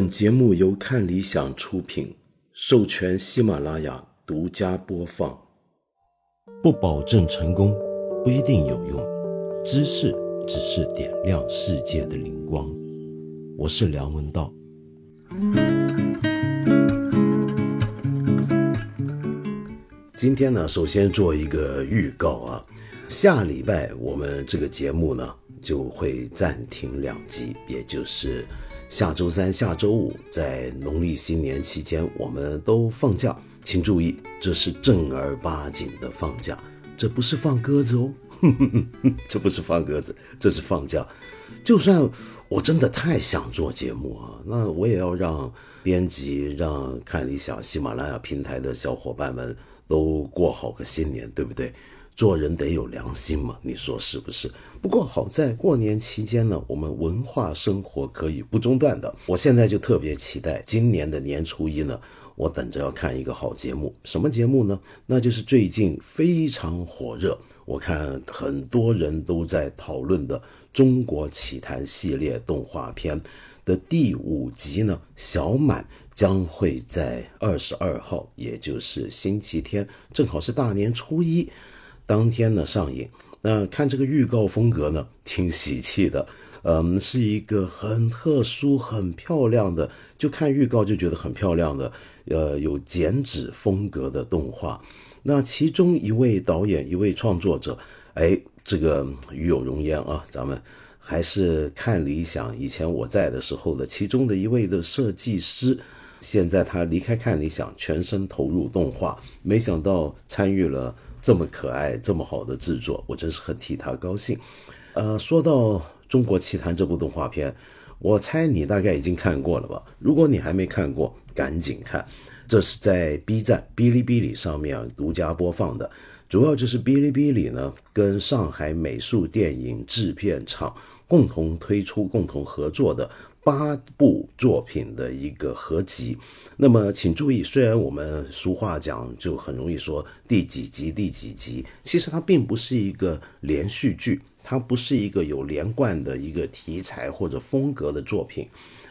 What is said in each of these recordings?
本节目由看理想出品，授权喜马拉雅独家播放。不保证成功，不一定有用。知识只是点亮世界的灵光。我是梁文道。今天呢，首先做一个预告啊，下礼拜我们这个节目呢就会暂停两集，也就是下周三、下周五，在农历新年期间我们都放假，请注意，这是正儿八经的放假，这不是放鸽子哦，这不是放鸽子，这是放假。就算我真的太想做节目啊，那我也要让编辑、让看理想、喜马拉雅平台的小伙伴们。都过好个新年，对不对？做人得有良心嘛，你说是不是？不过好在过年期间呢，我们文化生活可以不中断的。我现在就特别期待今年的年初一呢，我等着要看一个好节目。什么节目呢？那就是最近非常火热，我看很多人都在讨论的《中国奇谭》系列动画片的第五集呢，小满。将会在二十二号，也就是星期天，正好是大年初一当天呢上映。那看这个预告风格呢，挺喜气的，嗯，是一个很特殊、很漂亮的，就看预告就觉得很漂亮的，呃，有剪纸风格的动画。那其中一位导演、一位创作者，哎，这个与有荣焉啊，咱们还是看理想以前我在的时候的其中的一位的设计师。现在他离开看理想，全身投入动画，没想到参与了这么可爱、这么好的制作，我真是很替他高兴。呃，说到《中国奇谭》这部动画片，我猜你大概已经看过了吧？如果你还没看过，赶紧看，这是在 B 站、哔哩哔哩上面独家播放的，主要就是哔哩哔哩呢跟上海美术电影制片厂共同推出、共同合作的。八部作品的一个合集，那么请注意，虽然我们俗话讲就很容易说第几集第几集，其实它并不是一个连续剧，它不是一个有连贯的一个题材或者风格的作品，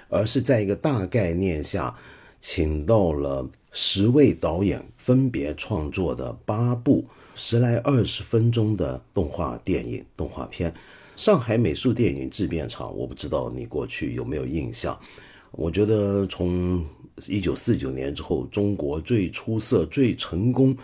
而是在一个大概念下，请到了十位导演分别创作的八部十来二十分钟的动画电影动画片。上海美术电影制片厂，我不知道你过去有没有印象。我觉得从一九四九年之后，中国最出色、最成功、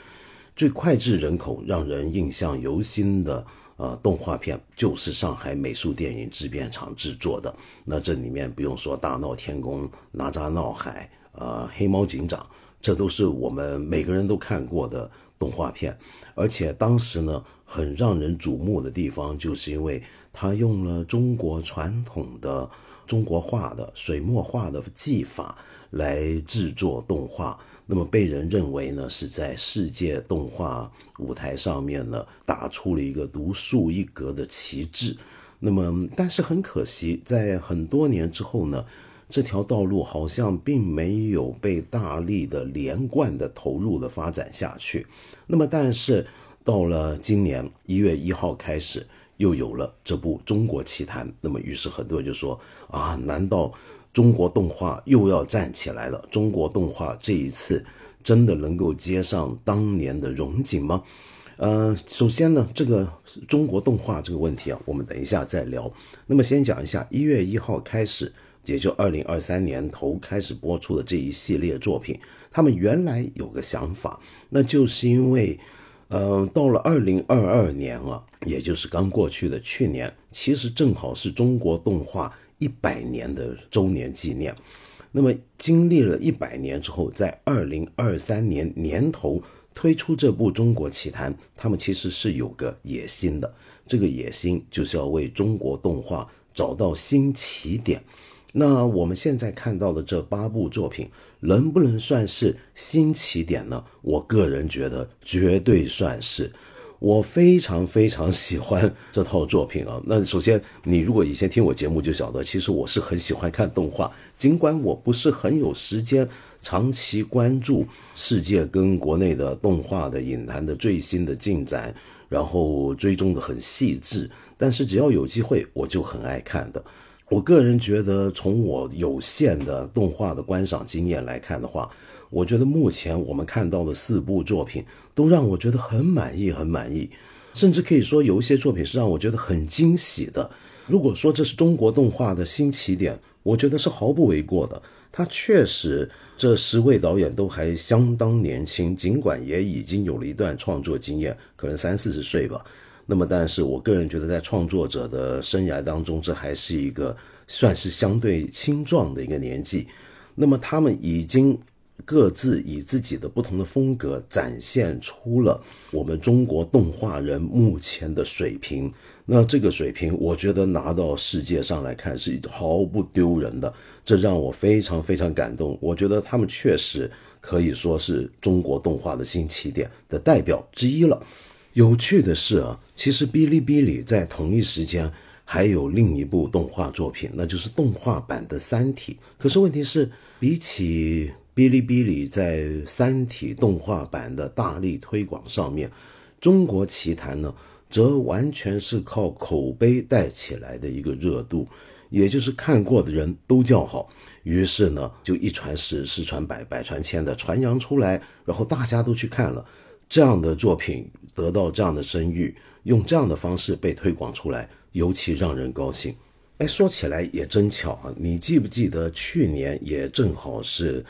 最脍炙人口、让人印象犹新的呃动画片，就是上海美术电影制片厂制作的。那这里面不用说，《大闹天宫》《哪吒闹海》呃，《黑猫警长》，这都是我们每个人都看过的动画片。而且当时呢，很让人瞩目的地方，就是因为。他用了中国传统的中国画的水墨画的技法来制作动画，那么被人认为呢是在世界动画舞台上面呢打出了一个独树一格的旗帜。那么，但是很可惜，在很多年之后呢，这条道路好像并没有被大力的连贯的投入的发展下去。那么，但是到了今年一月一号开始。又有了这部《中国奇谭》，那么于是很多人就说啊，难道中国动画又要站起来了？中国动画这一次真的能够接上当年的荣景吗？呃，首先呢，这个中国动画这个问题啊，我们等一下再聊。那么先讲一下一月一号开始，也就二零二三年头开始播出的这一系列作品，他们原来有个想法，那就是因为。嗯，到了二零二二年啊，也就是刚过去的去年，其实正好是中国动画一百年的周年纪念。那么，经历了一百年之后，在二零二三年年头推出这部《中国奇谭》，他们其实是有个野心的。这个野心就是要为中国动画找到新起点。那我们现在看到的这八部作品。能不能算是新起点呢？我个人觉得绝对算是。我非常非常喜欢这套作品啊。那首先，你如果以前听我节目就晓得，其实我是很喜欢看动画，尽管我不是很有时间长期关注世界跟国内的动画的影坛的最新的进展，然后追踪的很细致，但是只要有机会，我就很爱看的。我个人觉得，从我有限的动画的观赏经验来看的话，我觉得目前我们看到的四部作品都让我觉得很满意，很满意，甚至可以说有一些作品是让我觉得很惊喜的。如果说这是中国动画的新起点，我觉得是毫不为过的。他确实，这十位导演都还相当年轻，尽管也已经有了一段创作经验，可能三四十岁吧。那么，但是我个人觉得，在创作者的生涯当中，这还是一个算是相对青壮的一个年纪。那么，他们已经。各自以自己的不同的风格展现出了我们中国动画人目前的水平。那这个水平，我觉得拿到世界上来看是毫不丢人的，这让我非常非常感动。我觉得他们确实可以说是中国动画的新起点的代表之一了。有趣的是啊，其实哔哩哔哩在同一时间还有另一部动画作品，那就是动画版的《三体》。可是问题是，比起哔哩哔哩在《三体》动画版的大力推广上面，中国奇谭呢，则完全是靠口碑带起来的一个热度，也就是看过的人都叫好，于是呢，就一传十，十传百，百传千的传扬出来，然后大家都去看了，这样的作品得到这样的声誉，用这样的方式被推广出来，尤其让人高兴。哎，说起来也真巧啊，你记不记得去年也正好是。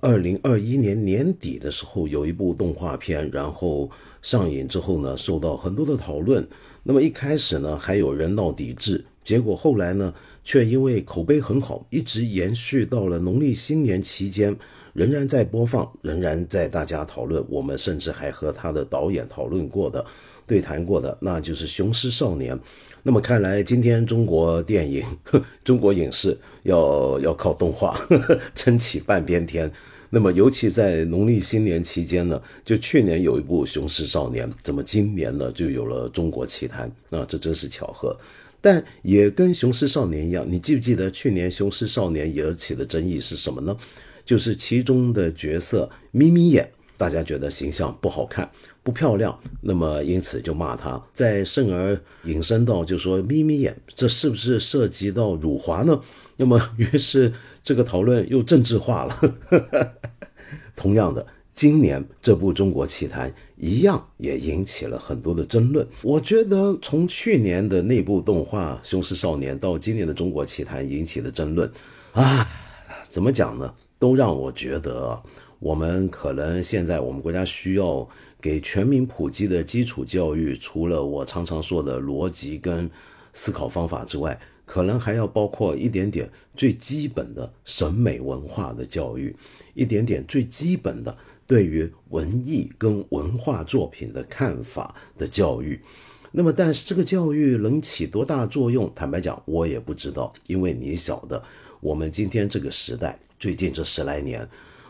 二零二一年年底的时候，有一部动画片，然后上映之后呢，受到很多的讨论。那么一开始呢，还有人闹抵制，结果后来呢，却因为口碑很好，一直延续到了农历新年期间，仍然在播放，仍然在大家讨论。我们甚至还和他的导演讨论过的、对谈过的，那就是《雄狮少年》。那么看来，今天中国电影、中国影视要要靠动画 撑起半边天。那么，尤其在农历新年期间呢，就去年有一部《雄狮少年》，怎么今年呢就有了《中国奇谭》？啊，这真是巧合。但也跟《雄狮少年》一样，你记不记得去年《雄狮少年》惹起的争议是什么呢？就是其中的角色眯眯眼，大家觉得形象不好看、不漂亮，那么因此就骂他。再甚而引申到，就说眯眯眼，这是不是涉及到辱华呢？那么 于是。这个讨论又政治化了。同样的，今年这部《中国奇谭》一样也引起了很多的争论。我觉得从去年的那部动画《雄狮少年》到今年的《中国奇谭》引起的争论，啊，怎么讲呢？都让我觉得，我们可能现在我们国家需要给全民普及的基础教育，除了我常常说的逻辑跟思考方法之外。可能还要包括一点点最基本的审美文化的教育，一点点最基本的对于文艺跟文化作品的看法的教育。那么，但是这个教育能起多大作用？坦白讲，我也不知道。因为你晓得，我们今天这个时代，最近这十来年，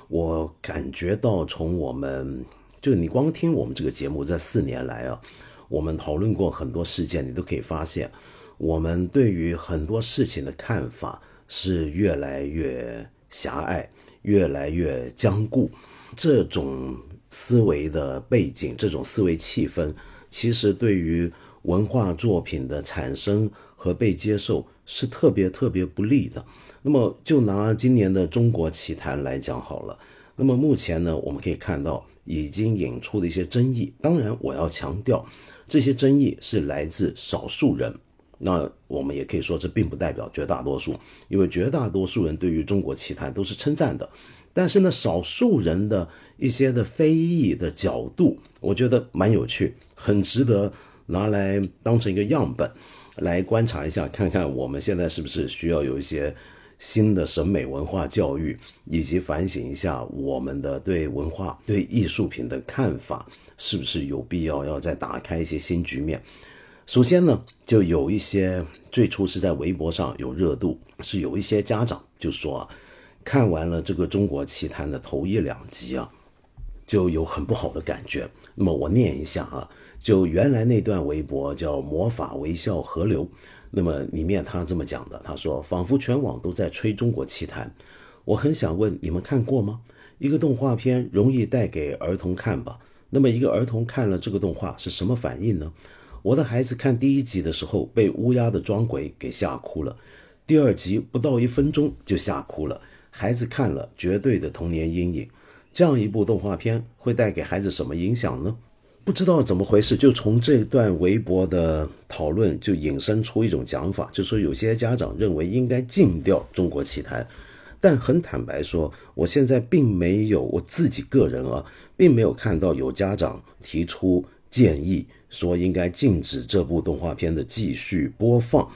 我感觉到从我们就你光听我们这个节目这四年来啊，我们讨论过很多事件，你都可以发现。我们对于很多事情的看法是越来越狭隘，越来越僵固。这种思维的背景，这种思维气氛，其实对于文化作品的产生和被接受是特别特别不利的。那么，就拿今年的中国奇谭来讲好了。那么目前呢，我们可以看到已经引出的一些争议。当然，我要强调，这些争议是来自少数人。那我们也可以说，这并不代表绝大多数，因为绝大多数人对于中国奇谭都是称赞的。但是呢，少数人的一些的非议的角度，我觉得蛮有趣，很值得拿来当成一个样本来观察一下，看看我们现在是不是需要有一些新的审美文化教育，以及反省一下我们的对文化、对艺术品的看法，是不是有必要要再打开一些新局面。首先呢，就有一些最初是在微博上有热度，是有一些家长就说啊，看完了这个《中国奇谭》的头一两集啊，就有很不好的感觉。那么我念一下啊，就原来那段微博叫“魔法微笑河流”，那么里面他这么讲的，他说仿佛全网都在吹《中国奇谭》，我很想问你们看过吗？一个动画片容易带给儿童看吧？那么一个儿童看了这个动画是什么反应呢？我的孩子看第一集的时候被乌鸦的装鬼给吓哭了，第二集不到一分钟就吓哭了，孩子看了绝对的童年阴影。这样一部动画片会带给孩子什么影响呢？不知道怎么回事，就从这段微博的讨论就引申出一种讲法，就说有些家长认为应该禁掉《中国奇谭》，但很坦白说，我现在并没有我自己个人啊，并没有看到有家长提出建议说应该禁止这部动画片的继续播放。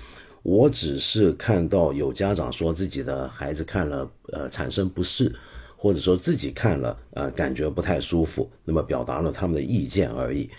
我只是看到有家长说自己的孩子看了，呃，产生不适。或者说自己看了，呃，感觉不太舒服，那么表达了他们的意见而已，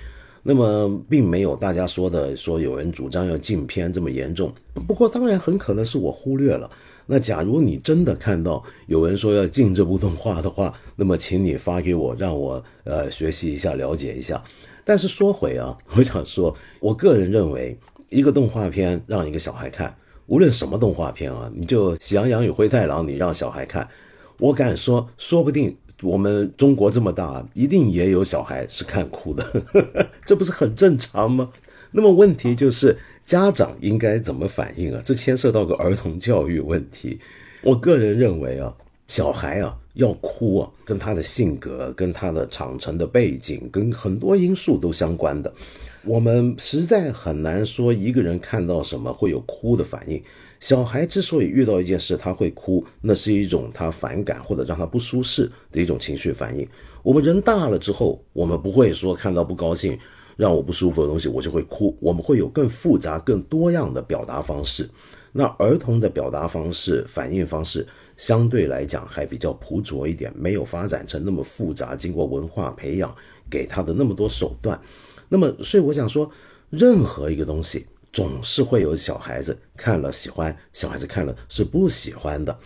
那么并没有大家说的说有人主张要禁片这么严重。不过当然很可能是我忽略了。那假如你真的看到有人说要禁这部动画的话，那么请你发给我，让我呃学习一下，了解一下。但是说回啊，我想说，我个人认为，一个动画片让一个小孩看，无论什么动画片啊，你就《喜羊羊与灰太狼》，你让小孩看。我敢说，说不定我们中国这么大，一定也有小孩是看哭的，这不是很正常吗？那么问题就是家长应该怎么反应啊？这牵涉到个儿童教育问题。我个人认为啊，小孩啊要哭啊，跟他的性格、跟他的长成的背景、跟很多因素都相关的。我们实在很难说一个人看到什么会有哭的反应。小孩之所以遇到一件事他会哭，那是一种他反感或者让他不舒适的一种情绪反应。我们人大了之后，我们不会说看到不高兴、让我不舒服的东西我就会哭，我们会有更复杂、更多样的表达方式。那儿童的表达方式、反应方式相对来讲还比较朴拙一点，没有发展成那么复杂，经过文化培养给他的那么多手段。那么，所以我想说，任何一个东西。总是会有小孩子看了喜欢，小孩子看了是不喜欢的，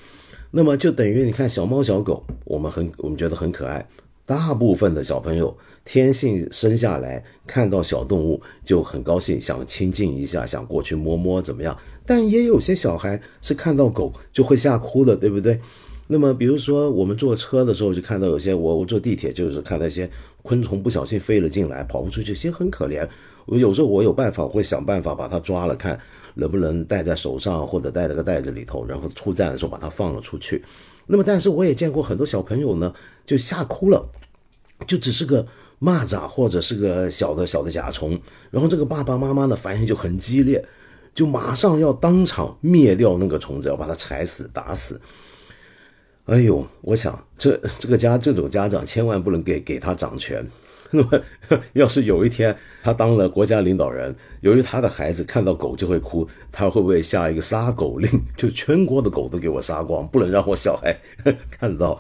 那么就等于你看小猫小狗，我们很我们觉得很可爱，大部分的小朋友天性生下来看到小动物就很高兴，想亲近一下，想过去摸摸怎么样？但也有些小孩是看到狗就会吓哭的，对不对？那么比如说我们坐车的时候就看到有些我我坐地铁就是看到一些昆虫不小心飞了进来，跑不出去，其实很可怜。我有时候我有办法，会想办法把它抓了，看能不能戴在手上，或者戴在个袋子里头，然后出站的时候把它放了出去。那么，但是我也见过很多小朋友呢，就吓哭了，就只是个蚂蚱或者是个小的小的甲虫，然后这个爸爸妈妈的反应就很激烈，就马上要当场灭掉那个虫子，要把它踩死打死。哎呦，我想这这个家这种家长千万不能给给他掌权。那么，要是有一天他当了国家领导人，由于他的孩子看到狗就会哭，他会不会下一个杀狗令，就全国的狗都给我杀光，不能让我小孩 看到？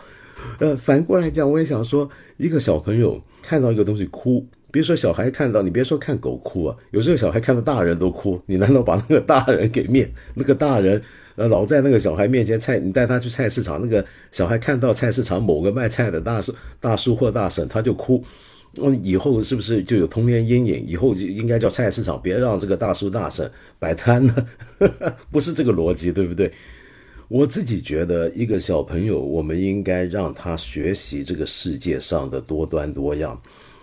呃，反过来讲，我也想说，一个小朋友看到一个东西哭，比如说小孩看到，你别说看狗哭啊，有时候小孩看到大人都哭，你难道把那个大人给灭？那个大人呃老在那个小孩面前菜，你带他去菜市场，那个小孩看到菜市场某个卖菜的大叔、大叔或大婶，他就哭。那以后是不是就有童年阴影？以后就应该叫菜市场，别让这个大叔大婶摆摊呢？不是这个逻辑，对不对？我自己觉得，一个小朋友，我们应该让他学习这个世界上的多端多样。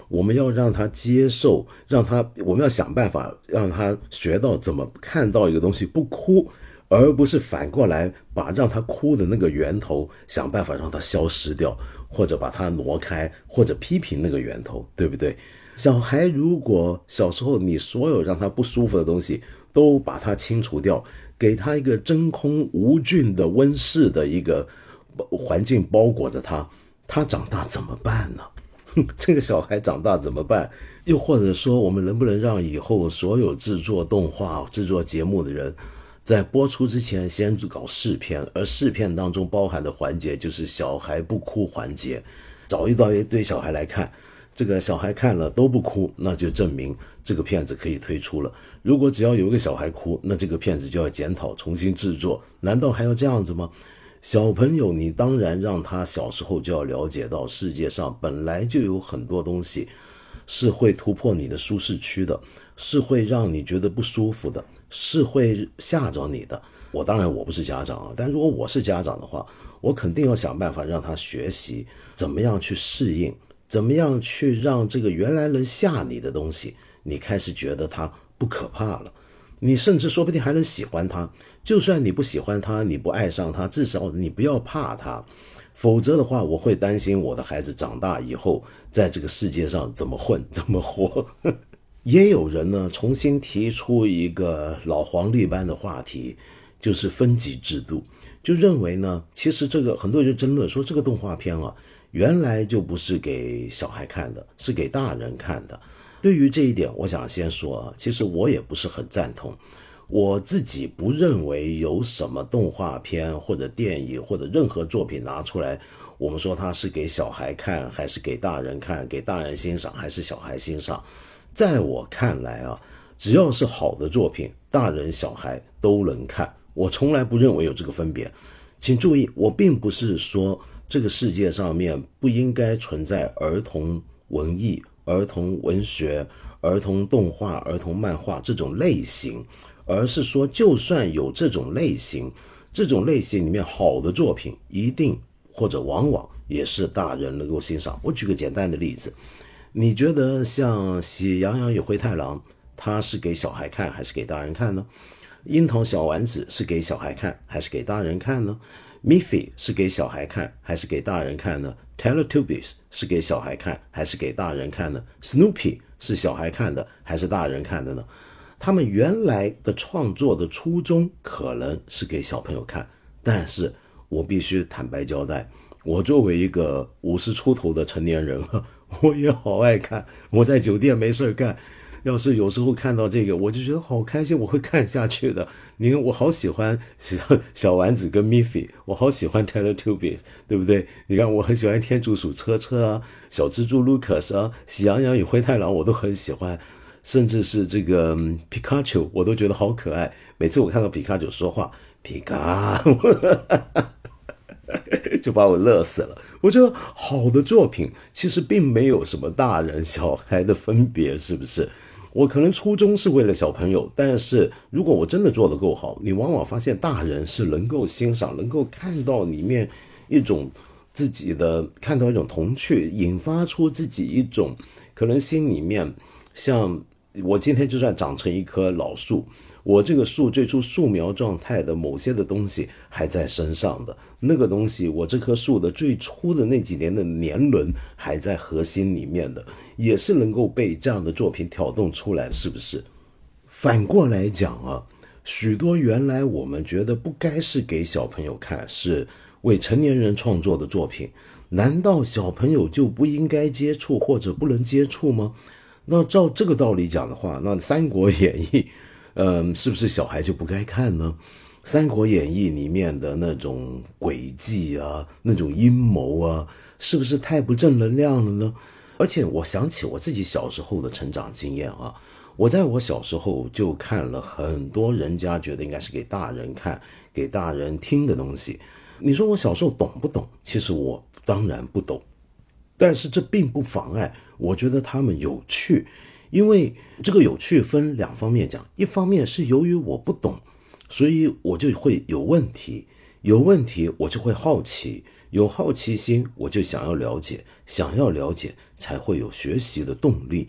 我们要让他接受，让他，我们要想办法让他学到怎么看到一个东西不哭，而不是反过来把让他哭的那个源头想办法让它消失掉。或者把它挪开，或者批评那个源头，对不对？小孩如果小时候你所有让他不舒服的东西都把它清除掉，给他一个真空无菌的温室的一个环境包裹着他，他长大怎么办呢？这个小孩长大怎么办？又或者说，我们能不能让以后所有制作动画、制作节目的人？在播出之前，先搞试片，而试片当中包含的环节就是小孩不哭环节，找一到一堆小孩来看，这个小孩看了都不哭，那就证明这个片子可以推出了。如果只要有一个小孩哭，那这个片子就要检讨重新制作，难道还要这样子吗？小朋友，你当然让他小时候就要了解到世界上本来就有很多东西是会突破你的舒适区的，是会让你觉得不舒服的。是会吓着你的。我当然我不是家长啊，但如果我是家长的话，我肯定要想办法让他学习怎么样去适应，怎么样去让这个原来能吓你的东西，你开始觉得它不可怕了。你甚至说不定还能喜欢他。就算你不喜欢他，你不爱上他，至少你不要怕他。否则的话，我会担心我的孩子长大以后在这个世界上怎么混、怎么活。也有人呢重新提出一个老黄历般的话题，就是分级制度，就认为呢，其实这个很多人就争论说这个动画片啊，原来就不是给小孩看的，是给大人看的。对于这一点，我想先说啊，其实我也不是很赞同。我自己不认为有什么动画片或者电影或者任何作品拿出来，我们说它是给小孩看还是给大人看，给大人欣赏还是小孩欣赏，在我看来啊，只要是好的作品，大人小孩都能看。我从来不认为有这个分别。请注意，我并不是说这个世界上面不应该存在儿童文艺、儿童文学、儿童动画、儿童漫画这种类型。而是说，就算有这种类型，这种类型里面好的作品，一定或者往往也是大人能够欣赏。我举个简单的例子，你觉得像《喜羊羊与灰太狼》，它是给小孩看还是给大人看呢？《樱桃小丸子》是给小孩看还是给大人看呢？Miffy 是给小孩看还是给大人看呢？Teletubbies 是给小孩看还是给大人看呢？Snoopy 是小孩看的还是大人看的呢？他们原来的创作的初衷可能是给小朋友看，但是我必须坦白交代，我作为一个五十出头的成年人，我也好爱看。我在酒店没事干，要是有时候看到这个，我就觉得好开心，我会看下去的。你看，我好喜欢小小丸子跟 Miffy，我好喜欢 Teletubbies，对不对？你看，我很喜欢天竺鼠车车啊，小蜘蛛 Lucas 啊，喜羊羊与灰太狼，我都很喜欢。甚至是这个皮卡丘，我都觉得好可爱。每次我看到皮卡丘说话，皮卡，就把我乐死了。我觉得好的作品其实并没有什么大人小孩的分别，是不是？我可能初衷是为了小朋友，但是如果我真的做得够好，你往往发现大人是能够欣赏、能够看到里面一种自己的，看到一种童趣，引发出自己一种可能心里面像。我今天就算长成一棵老树，我这个树最初树苗状态的某些的东西还在身上的那个东西，我这棵树的最初的那几年的年轮还在核心里面的，也是能够被这样的作品挑动出来，是不是？反过来讲啊，许多原来我们觉得不该是给小朋友看，是为成年人创作的作品，难道小朋友就不应该接触或者不能接触吗？那照这个道理讲的话，那《三国演义》，嗯，是不是小孩就不该看呢？《三国演义》里面的那种诡计啊，那种阴谋啊，是不是太不正能量了呢？而且我想起我自己小时候的成长经验啊，我在我小时候就看了很多人家觉得应该是给大人看、给大人听的东西。你说我小时候懂不懂？其实我当然不懂。但是这并不妨碍，我觉得他们有趣，因为这个有趣分两方面讲，一方面是由于我不懂，所以我就会有问题，有问题我就会好奇，有好奇心我就想要了解，想要了解才会有学习的动力。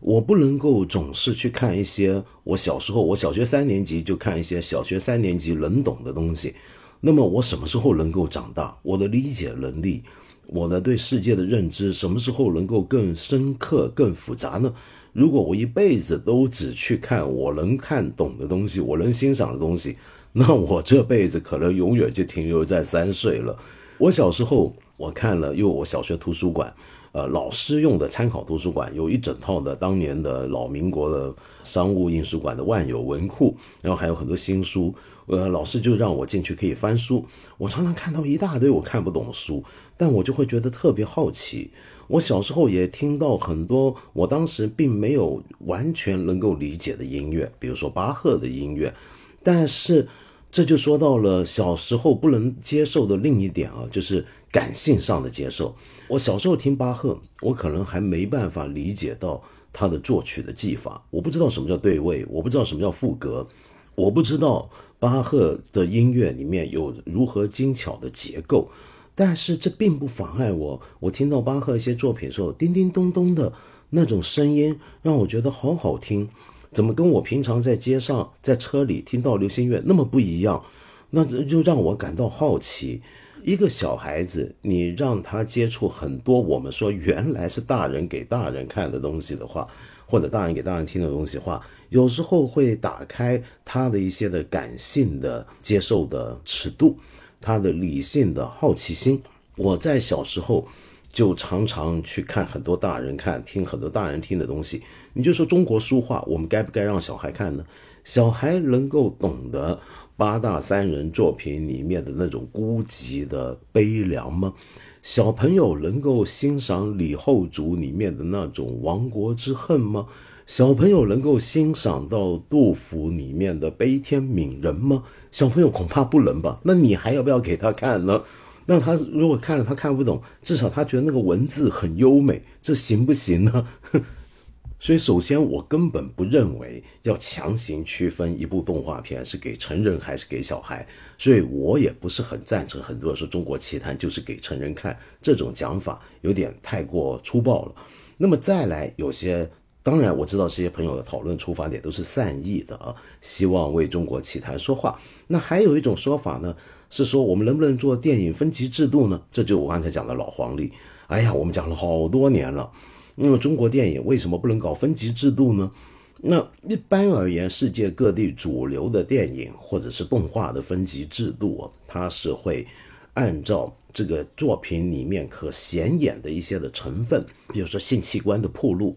我不能够总是去看一些我小时候，我小学三年级就看一些小学三年级能懂的东西，那么我什么时候能够长大？我的理解能力。我的对世界的认知什么时候能够更深刻、更复杂呢？如果我一辈子都只去看我能看懂的东西，我能欣赏的东西，那我这辈子可能永远就停留在三岁了。我小时候我看了，因为我小学图书馆。呃，老师用的参考图书馆有一整套的当年的老民国的商务印书馆的万有文库，然后还有很多新书。呃，老师就让我进去可以翻书。我常常看到一大堆我看不懂的书，但我就会觉得特别好奇。我小时候也听到很多我当时并没有完全能够理解的音乐，比如说巴赫的音乐。但是这就说到了小时候不能接受的另一点啊，就是感性上的接受。我小时候听巴赫，我可能还没办法理解到他的作曲的技法，我不知道什么叫对位，我不知道什么叫副歌，我不知道巴赫的音乐里面有如何精巧的结构。但是这并不妨碍我，我听到巴赫一些作品的时候，叮叮咚咚的那种声音，让我觉得好好听。怎么跟我平常在街上、在车里听到流行乐那么不一样？那就让我感到好奇。一个小孩子，你让他接触很多我们说原来是大人给大人看的东西的话，或者大人给大人听的东西话，有时候会打开他的一些的感性的接受的尺度，他的理性的好奇心。我在小时候就常常去看很多大人看、听很多大人听的东西。你就说中国书画，我们该不该让小孩看呢？小孩能够懂得。八大三人作品里面的那种孤寂的悲凉吗？小朋友能够欣赏李后主里面的那种亡国之恨吗？小朋友能够欣赏到杜甫里面的悲天悯人吗？小朋友恐怕不能吧？那你还要不要给他看呢？那他如果看了他看不懂，至少他觉得那个文字很优美，这行不行呢？所以，首先我根本不认为要强行区分一部动画片是给成人还是给小孩，所以我也不是很赞成很多人说《中国奇谭》就是给成人看这种讲法，有点太过粗暴了。那么再来，有些当然我知道这些朋友的讨论出发点都是善意的啊，希望为《中国奇谭》说话。那还有一种说法呢，是说我们能不能做电影分级制度呢？这就我刚才讲的老黄历。哎呀，我们讲了好多年了。那么中国电影为什么不能搞分级制度呢？那一般而言，世界各地主流的电影或者是动画的分级制度，它是会按照这个作品里面可显眼的一些的成分，比如说性器官的暴露、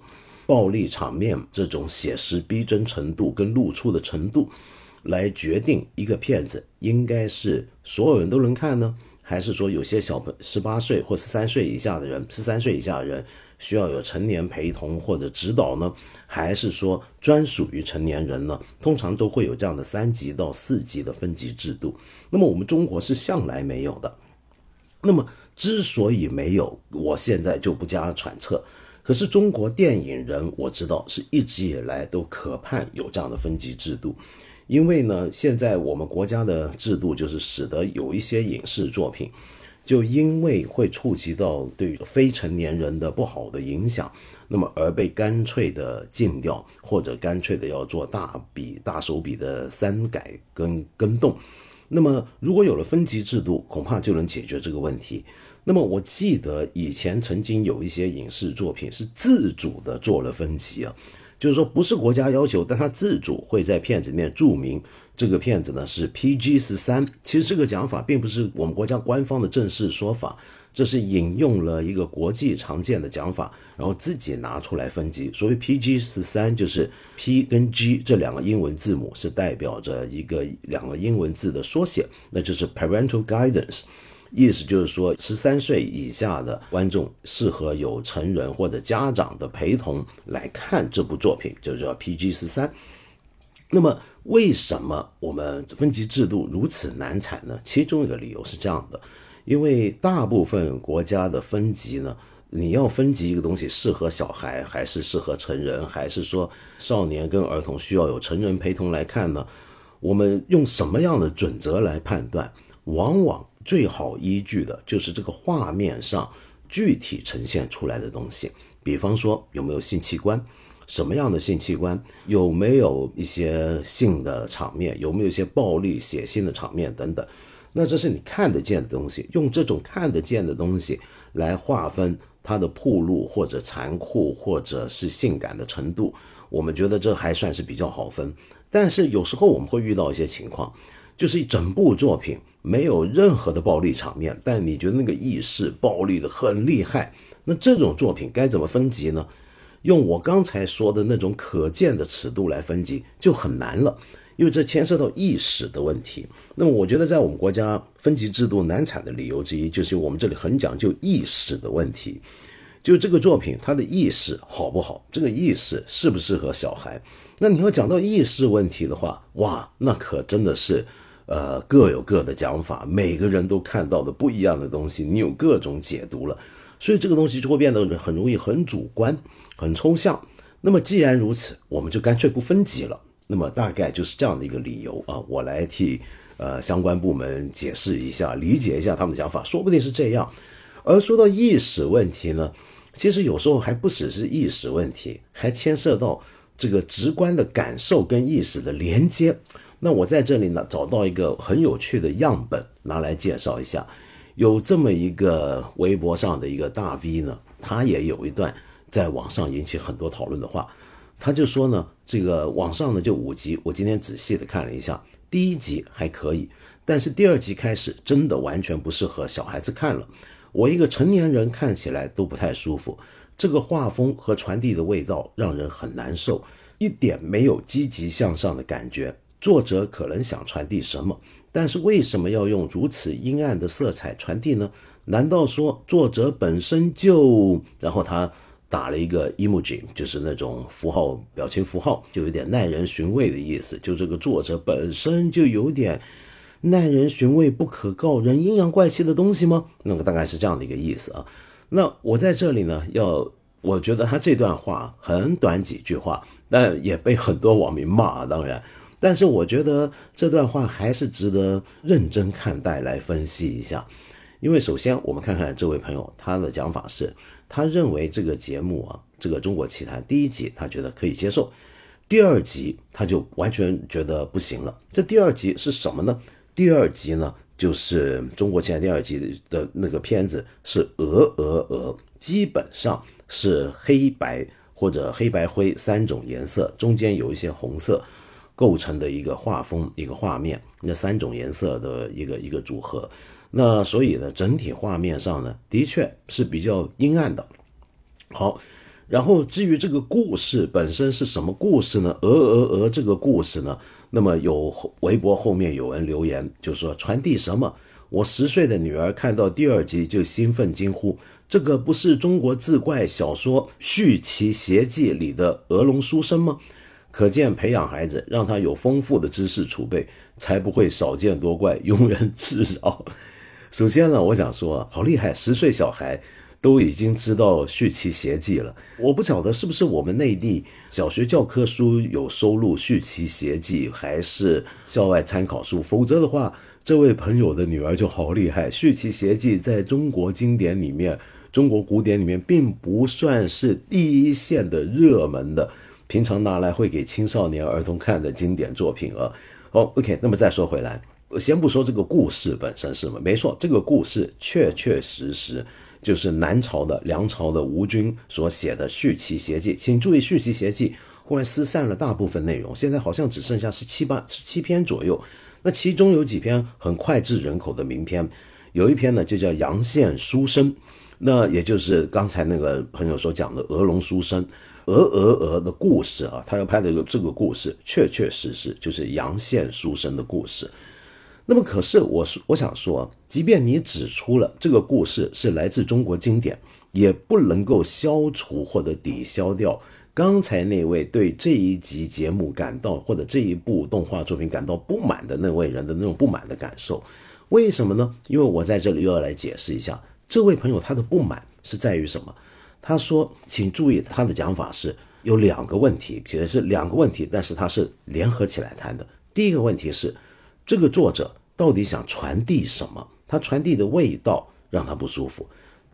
暴力场面这种写实逼真程度跟露出的程度，来决定一个片子应该是所有人都能看呢，还是说有些小朋十八岁或十三岁以下的人，十三岁以下的人。需要有成年陪同或者指导呢，还是说专属于成年人呢？通常都会有这样的三级到四级的分级制度。那么我们中国是向来没有的。那么之所以没有，我现在就不加揣测。可是中国电影人我知道是一直以来都渴盼有这样的分级制度，因为呢，现在我们国家的制度就是使得有一些影视作品。就因为会触及到对非成年人的不好的影响，那么而被干脆的禁掉，或者干脆的要做大笔大手笔的删改跟更动。那么如果有了分级制度，恐怕就能解决这个问题。那么我记得以前曾经有一些影视作品是自主的做了分级啊。就是说，不是国家要求，但他自主会在片子里面注明这个片子呢是 PG 十三。其实这个讲法并不是我们国家官方的正式说法，这是引用了一个国际常见的讲法，然后自己拿出来分级。所谓 PG 十三，就是 P 跟 G 这两个英文字母是代表着一个两个英文字的缩写，那就是 Parental Guidance。意思就是说，十三岁以下的观众适合有成人或者家长的陪同来看这部作品，就叫 PG 十三。那么，为什么我们分级制度如此难产呢？其中一个理由是这样的：因为大部分国家的分级呢，你要分级一个东西适合小孩还是适合成人，还是说少年跟儿童需要有成人陪同来看呢？我们用什么样的准则来判断？往往。最好依据的就是这个画面上具体呈现出来的东西，比方说有没有性器官，什么样的性器官，有没有一些性的场面，有没有一些暴力血腥的场面等等。那这是你看得见的东西，用这种看得见的东西来划分它的铺路或者残酷或者是性感的程度，我们觉得这还算是比较好分。但是有时候我们会遇到一些情况。就是一整部作品没有任何的暴力场面，但你觉得那个意识暴力的很厉害，那这种作品该怎么分级呢？用我刚才说的那种可见的尺度来分级就很难了，因为这牵涉到意识的问题。那么我觉得在我们国家分级制度难产的理由之一，就是我们这里很讲究意识的问题，就这个作品它的意识好不好，这个意识适不适合小孩？那你要讲到意识问题的话，哇，那可真的是。呃，各有各的讲法，每个人都看到的不一样的东西，你有各种解读了，所以这个东西就会变得很容易很主观、很抽象。那么既然如此，我们就干脆不分级了。那么大概就是这样的一个理由啊，我来替呃相关部门解释一下，理解一下他们的想法，说不定是这样。而说到意识问题呢，其实有时候还不只是意识问题，还牵涉到这个直观的感受跟意识的连接。那我在这里呢找到一个很有趣的样本，拿来介绍一下。有这么一个微博上的一个大 V 呢，他也有一段在网上引起很多讨论的话，他就说呢，这个网上呢就五集，我今天仔细的看了一下，第一集还可以，但是第二集开始真的完全不适合小孩子看了，我一个成年人看起来都不太舒服，这个画风和传递的味道让人很难受，一点没有积极向上的感觉。作者可能想传递什么？但是为什么要用如此阴暗的色彩传递呢？难道说作者本身就……然后他打了一个 emoji，就是那种符号、表情符号，就有点耐人寻味的意思。就这个作者本身就有点耐人寻味、不可告人、阴阳怪气的东西吗？那个大概是这样的一个意思啊。那我在这里呢，要我觉得他这段话很短几句话，但也被很多网民骂。当然。但是我觉得这段话还是值得认真看待来分析一下，因为首先我们看看这位朋友他的讲法是，他认为这个节目啊，这个《中国奇谭》第一集他觉得可以接受，第二集他就完全觉得不行了。这第二集是什么呢？第二集呢就是《中国奇谭》第二集的那个片子是鹅鹅鹅，基本上是黑白或者黑白灰三种颜色，中间有一些红色。构成的一个画风，一个画面，那三种颜色的一个一个组合，那所以呢，整体画面上呢，的确是比较阴暗的。好，然后至于这个故事本身是什么故事呢？鹅鹅鹅这个故事呢，那么有微博后面有人留言，就说传递什么？我十岁的女儿看到第二集就兴奋惊呼：“这个不是中国志怪小说《续奇邪记》里的鹅龙书生吗？”可见，培养孩子，让他有丰富的知识储备，才不会少见多怪，庸人自扰。首先呢，我想说，好厉害，十岁小孩都已经知道《续期邪记》了。我不晓得是不是我们内地小学教科书有收录《续期邪记》，还是校外参考书。否则的话，这位朋友的女儿就好厉害，《续期邪记》在中国经典里面，中国古典里面，并不算是第一线的热门的。平常拿来会给青少年儿童看的经典作品啊，好，OK，那么再说回来，先不说这个故事本身是吗？没错，这个故事确确实实就是南朝的梁朝的吴军所写的《续齐邪记》。请注意，《续齐邪记》后来失散了大部分内容，现在好像只剩下十七八十七篇左右。那其中有几篇很脍炙人口的名篇，有一篇呢就叫《阳羡书生》，那也就是刚才那个朋友所讲的鹅龙书生。鹅鹅鹅的故事啊，他要拍的这个故事，确确实实就是阳羡书生的故事。那么，可是我我想说，即便你指出了这个故事是来自中国经典，也不能够消除或者抵消掉刚才那位对这一集节目感到或者这一部动画作品感到不满的那位人的那种不满的感受。为什么呢？因为我在这里又要来解释一下，这位朋友他的不满是在于什么？他说：“请注意，他的讲法是有两个问题，其实是两个问题，但是他是联合起来谈的。第一个问题是，这个作者到底想传递什么？他传递的味道让他不舒服。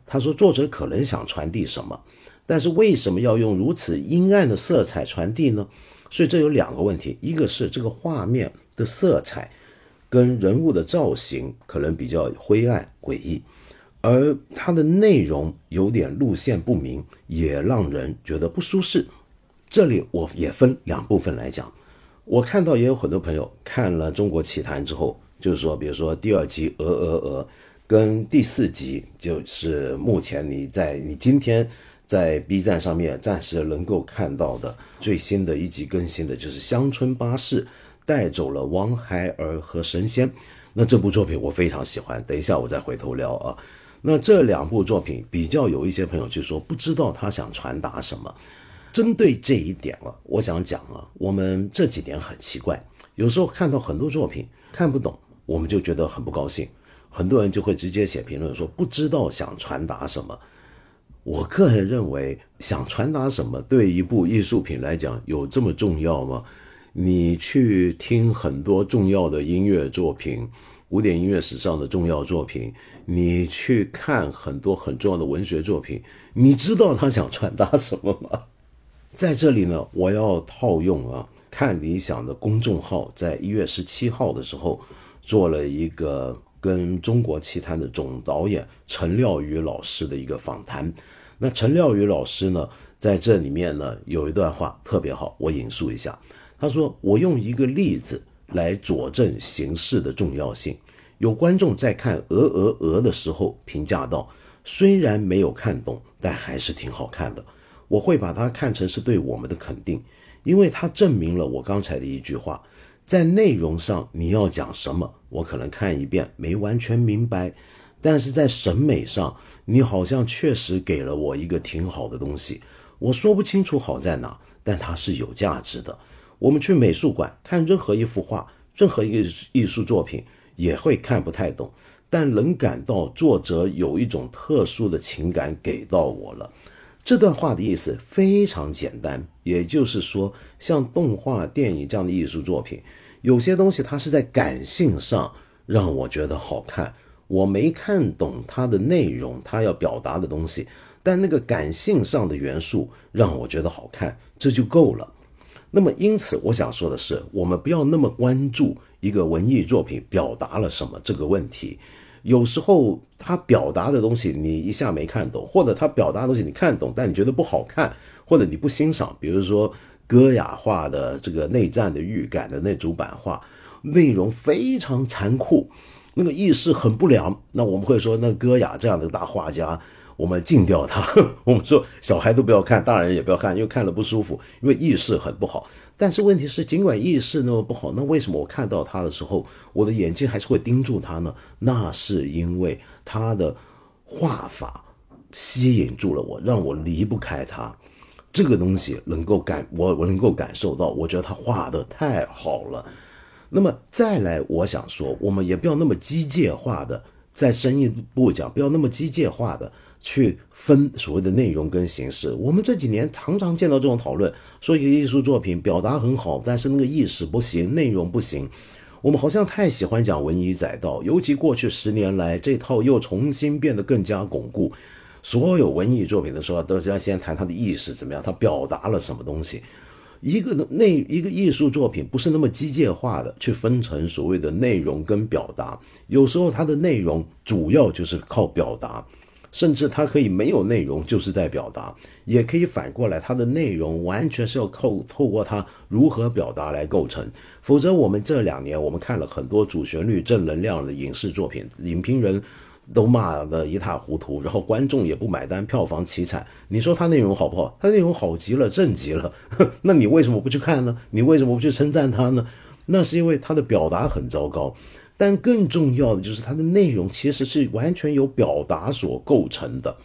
他说，作者可能想传递什么，但是为什么要用如此阴暗的色彩传递呢？所以这有两个问题，一个是这个画面的色彩跟人物的造型可能比较灰暗诡异。”而它的内容有点路线不明，也让人觉得不舒适。这里我也分两部分来讲。我看到也有很多朋友看了《中国奇谭》之后，就是说，比如说第二集《鹅鹅鹅》跟第四集，就是目前你在你今天在 B 站上面暂时能够看到的最新的一集更新的，就是乡村巴士带走了王孩儿和神仙。那这部作品我非常喜欢，等一下我再回头聊啊。那这两部作品比较有一些朋友就说不知道他想传达什么。针对这一点啊，我想讲啊，我们这几年很奇怪，有时候看到很多作品看不懂，我们就觉得很不高兴，很多人就会直接写评论说不知道想传达什么。我个人认为，想传达什么对一部艺术品来讲有这么重要吗？你去听很多重要的音乐作品。古典音乐史上的重要作品，你去看很多很重要的文学作品，你知道他想传达什么吗？在这里呢，我要套用啊，看理想的公众号在一月十七号的时候做了一个跟中国奇谭的总导演陈廖宇老师的一个访谈。那陈廖宇老师呢，在这里面呢有一段话特别好，我引述一下。他说：“我用一个例子来佐证形式的重要性。有观众在看《鹅鹅鹅》的时候评价道，虽然没有看懂，但还是挺好看的。”我会把它看成是对我们的肯定，因为它证明了我刚才的一句话：在内容上你要讲什么，我可能看一遍没完全明白，但是在审美上，你好像确实给了我一个挺好的东西。我说不清楚好在哪，但它是有价值的。我们去美术馆看任何一幅画，任何一个艺术作品，也会看不太懂，但能感到作者有一种特殊的情感给到我了。这段话的意思非常简单，也就是说，像动画、电影这样的艺术作品，有些东西它是在感性上让我觉得好看，我没看懂它的内容，它要表达的东西，但那个感性上的元素让我觉得好看，这就够了。那么，因此我想说的是，我们不要那么关注一个文艺作品表达了什么这个问题。有时候他表达的东西你一下没看懂，或者他表达的东西你看懂，但你觉得不好看，或者你不欣赏。比如说歌雅画的这个内战的预感的那组版画，内容非常残酷，那个意识很不良。那我们会说，那歌雅这样的大画家。我们禁掉它。我们说小孩都不要看，大人也不要看，因为看了不舒服，因为意识很不好。但是问题是，尽管意识那么不好，那为什么我看到它的时候，我的眼睛还是会盯住它呢？那是因为它的画法吸引住了我，让我离不开它。这个东西能够感我，我能够感受到，我觉得他画的太好了。那么再来，我想说，我们也不要那么机械化的，再深一步讲，不要那么机械化的。去分所谓的内容跟形式，我们这几年常常见到这种讨论，说一个艺术作品表达很好，但是那个意识不行，内容不行。我们好像太喜欢讲文以载道，尤其过去十年来，这套又重新变得更加巩固。所有文艺作品的时候，都是要先谈它的意识怎么样，它表达了什么东西。一个内一个艺术作品不是那么机械化的去分成所谓的内容跟表达，有时候它的内容主要就是靠表达。甚至它可以没有内容，就是在表达；也可以反过来，它的内容完全是要透透过它如何表达来构成。否则，我们这两年我们看了很多主旋律、正能量的影视作品，影评人都骂得一塌糊涂，然后观众也不买单，票房凄惨。你说它内容好不好？它内容好极了，正极了。那你为什么不去看呢？你为什么不去称赞它呢？那是因为它的表达很糟糕。但更重要的就是它的内容其实是完全由表达所构成的。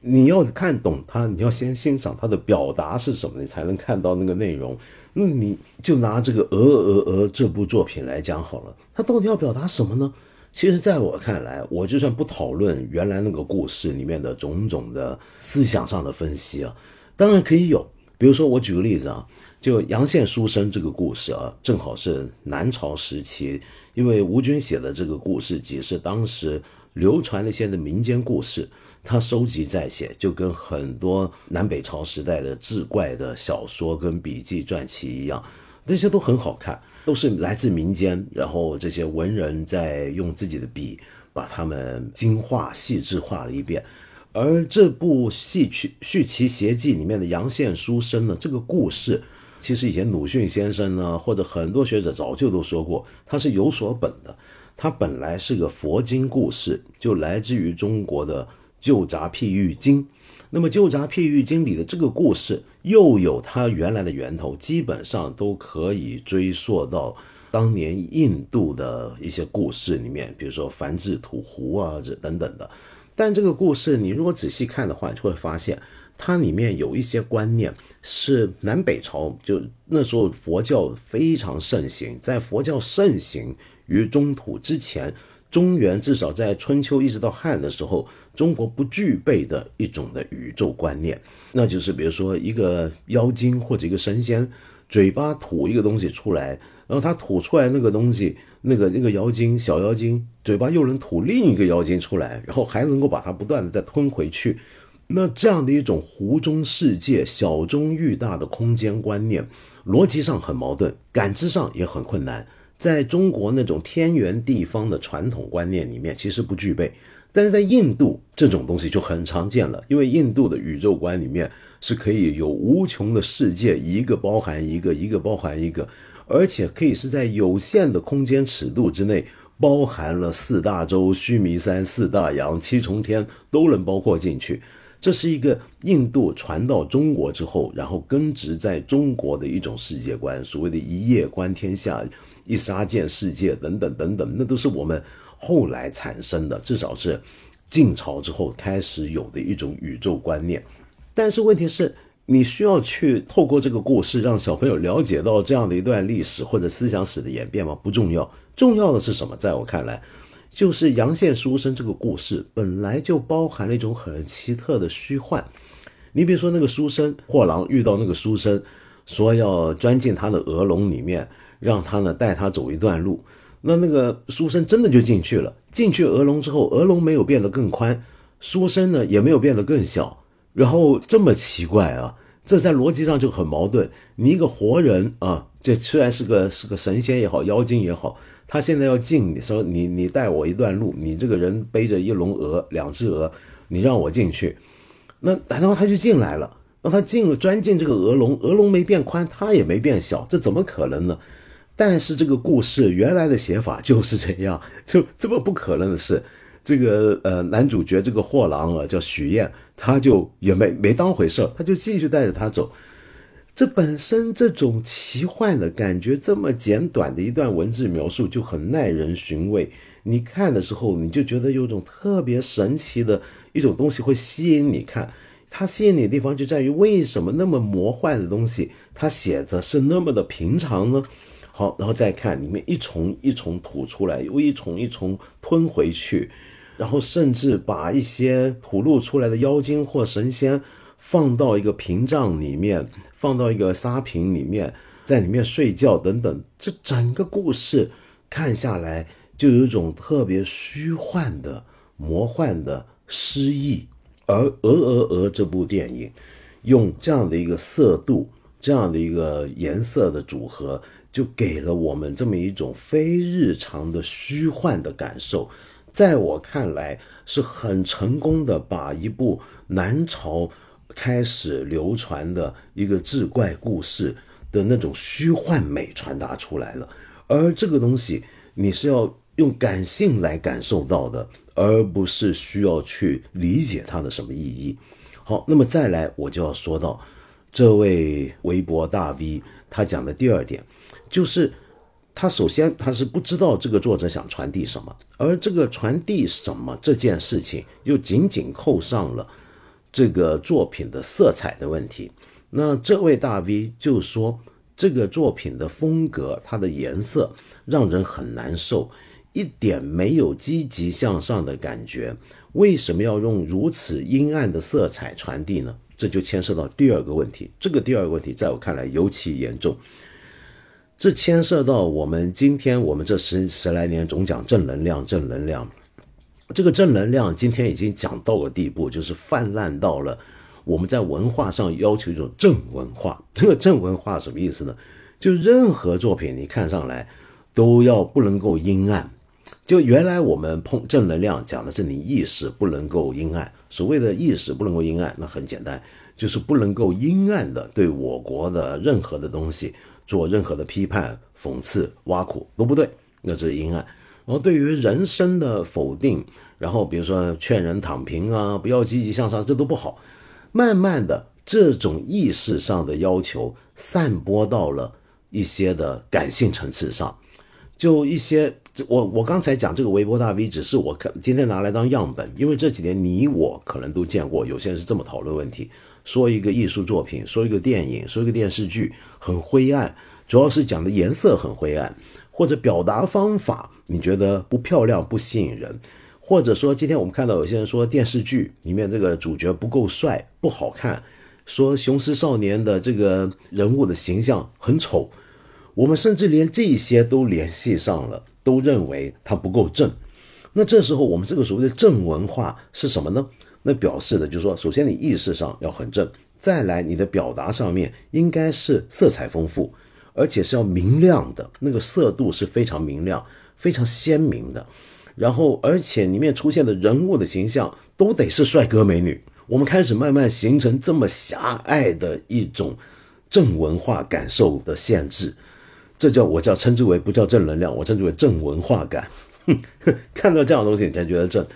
你要看懂它，你要先欣赏它的表达是什么，你才能看到那个内容。那你就拿这个《鹅鹅鹅》这部作品来讲好了，它到底要表达什么呢？其实，在我看来，我就算不讨论原来那个故事里面的种种的思想上的分析啊，当然可以有。比如说，我举个例子啊，就杨宪书生这个故事啊，正好是南朝时期。因为吴军写的这个故事集是当时流传的一些的民间故事，他收集在写，就跟很多南北朝时代的志怪的小说跟笔记传奇一样，这些都很好看，都是来自民间，然后这些文人在用自己的笔把它们精化细致化了一遍。而这部《戏曲续奇邪记》里面的杨宪书生呢，这个故事。其实以前鲁迅先生呢，或者很多学者早就都说过，它是有所本的。它本来是个佛经故事，就来自于中国的《旧杂譬喻经》。那么《旧杂譬喻经》里的这个故事，又有它原来的源头，基本上都可以追溯到当年印度的一些故事里面，比如说梵志吐壶啊这等等的。但这个故事你如果仔细看的话，就会发现。它里面有一些观念是南北朝就那时候佛教非常盛行，在佛教盛行于中土之前，中原至少在春秋一直到汉的时候，中国不具备的一种的宇宙观念，那就是比如说一个妖精或者一个神仙，嘴巴吐一个东西出来，然后他吐出来那个东西，那个那个妖精小妖精嘴巴又能吐另一个妖精出来，然后还能够把它不断的再吞回去。那这样的一种湖中世界、小中愈大的空间观念，逻辑上很矛盾，感知上也很困难。在中国那种天圆地方的传统观念里面，其实不具备。但是在印度，这种东西就很常见了，因为印度的宇宙观里面是可以有无穷的世界，一个包含一个，一个包含一个，而且可以是在有限的空间尺度之内，包含了四大洲、须弥山、四大洋、七重天都能包括进去。这是一个印度传到中国之后，然后根植在中国的一种世界观，所谓的一夜观天下、一沙见世界等等等等，那都是我们后来产生的，至少是晋朝之后开始有的一种宇宙观念。但是问题是，你需要去透过这个故事让小朋友了解到这样的一段历史或者思想史的演变吗？不重要，重要的是什么？在我看来。就是阳羡书生这个故事本来就包含了一种很奇特的虚幻。你比如说那个书生货郎遇到那个书生，说要钻进他的鹅笼里面，让他呢带他走一段路。那那个书生真的就进去了。进去鹅笼之后，鹅笼没有变得更宽，书生呢也没有变得更小。然后这么奇怪啊，这在逻辑上就很矛盾。你一个活人啊，这虽然是个是个神仙也好，妖精也好。他现在要进，你说你你带我一段路，你这个人背着一笼鹅，两只鹅，你让我进去，那然后他就进来了，让他进了钻进这个鹅笼，鹅笼没变宽，他也没变小，这怎么可能呢？但是这个故事原来的写法就是这样，就这么不可能的事，这个呃男主角这个货郎啊叫许燕，他就也没没当回事他就继续带着他走。这本身这种奇幻的感觉，这么简短的一段文字描述就很耐人寻味。你看的时候，你就觉得有种特别神奇的一种东西会吸引你看。它吸引你的地方就在于，为什么那么魔幻的东西，它写的是那么的平常呢？好，然后再看里面一重一重吐出来，又一重一重吞回去，然后甚至把一些吐露出来的妖精或神仙。放到一个屏障里面，放到一个沙瓶里面，在里面睡觉等等，这整个故事看下来就有一种特别虚幻的、魔幻的诗意。而《鹅鹅鹅》这部电影，用这样的一个色度、这样的一个颜色的组合，就给了我们这么一种非日常的虚幻的感受。在我看来，是很成功的把一部南朝。开始流传的一个志怪故事的那种虚幻美传达出来了，而这个东西你是要用感性来感受到的，而不是需要去理解它的什么意义。好，那么再来我就要说到这位微博大 V 他讲的第二点，就是他首先他是不知道这个作者想传递什么，而这个传递什么这件事情又紧紧扣上了。这个作品的色彩的问题，那这位大 V 就说，这个作品的风格，它的颜色让人很难受，一点没有积极向上的感觉。为什么要用如此阴暗的色彩传递呢？这就牵涉到第二个问题。这个第二个问题，在我看来尤其严重。这牵涉到我们今天我们这十十来年总讲正能量，正能量。这个正能量今天已经讲到了地步，就是泛滥到了我们在文化上要求一种正文化。这个正文化什么意思呢？就任何作品你看上来都要不能够阴暗。就原来我们碰正能量讲的是你意识不能够阴暗。所谓的意识不能够阴暗，那很简单，就是不能够阴暗的对我国的任何的东西做任何的批判、讽刺、挖苦都不对，那这是阴暗。然后对于人生的否定，然后比如说劝人躺平啊，不要积极向上，这都不好。慢慢的，这种意识上的要求散播到了一些的感性层次上，就一些我我刚才讲这个微博大 V，只是我看今天拿来当样本，因为这几年你我可能都见过，有些人是这么讨论问题：说一个艺术作品，说一个电影，说一个电视剧很灰暗，主要是讲的颜色很灰暗。或者表达方法你觉得不漂亮不吸引人，或者说今天我们看到有些人说电视剧里面这个主角不够帅不好看，说雄狮少年的这个人物的形象很丑，我们甚至连这些都联系上了，都认为他不够正。那这时候我们这个所谓的正文化是什么呢？那表示的就是说，首先你意识上要很正，再来你的表达上面应该是色彩丰富，而且是要明亮的，那个色度是非常明亮、非常鲜明的。然后，而且里面出现的人物的形象都得是帅哥美女。我们开始慢慢形成这么狭隘的一种正文化感受的限制，这叫我叫称之为不叫正能量，我称之为正文化感。哼 看到这样的东西你才觉得正。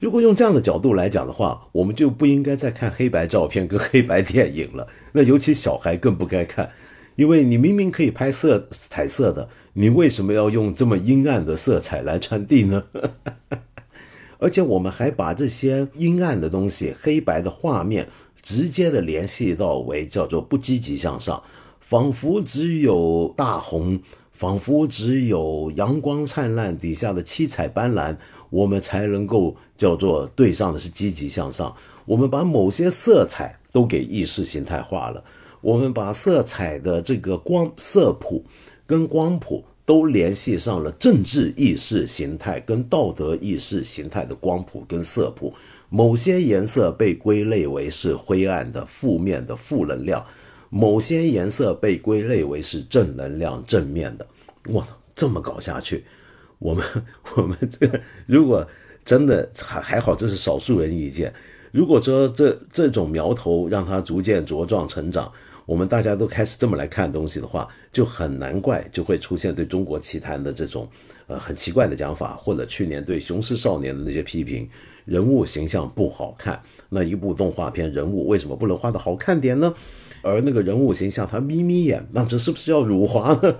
如果用这样的角度来讲的话，我们就不应该再看黑白照片跟黑白电影了。那尤其小孩更不该看，因为你明明可以拍色彩色的，你为什么要用这么阴暗的色彩来传递呢？而且我们还把这些阴暗的东西、黑白的画面，直接的联系到为叫做不积极向上，仿佛只有大红，仿佛只有阳光灿烂底下的七彩斑斓，我们才能够叫做对上的是积极向上。我们把某些色彩都给意识形态化了，我们把色彩的这个光色谱跟光谱。都联系上了政治意识形态跟道德意识形态的光谱跟色谱，某些颜色被归类为是灰暗的、负面的、负能量；某些颜色被归类为是正能量、正面的。哇，这么搞下去，我们我们这个如果真的还还好，这是少数人意见。如果说这这种苗头让它逐渐茁壮成长。我们大家都开始这么来看东西的话，就很难怪就会出现对中国奇谭的这种呃很奇怪的讲法，或者去年对《雄狮少年》的那些批评，人物形象不好看。那一部动画片人物为什么不能画的好看点呢？而那个人物形象他眯眯眼，那这是不是要辱华呢？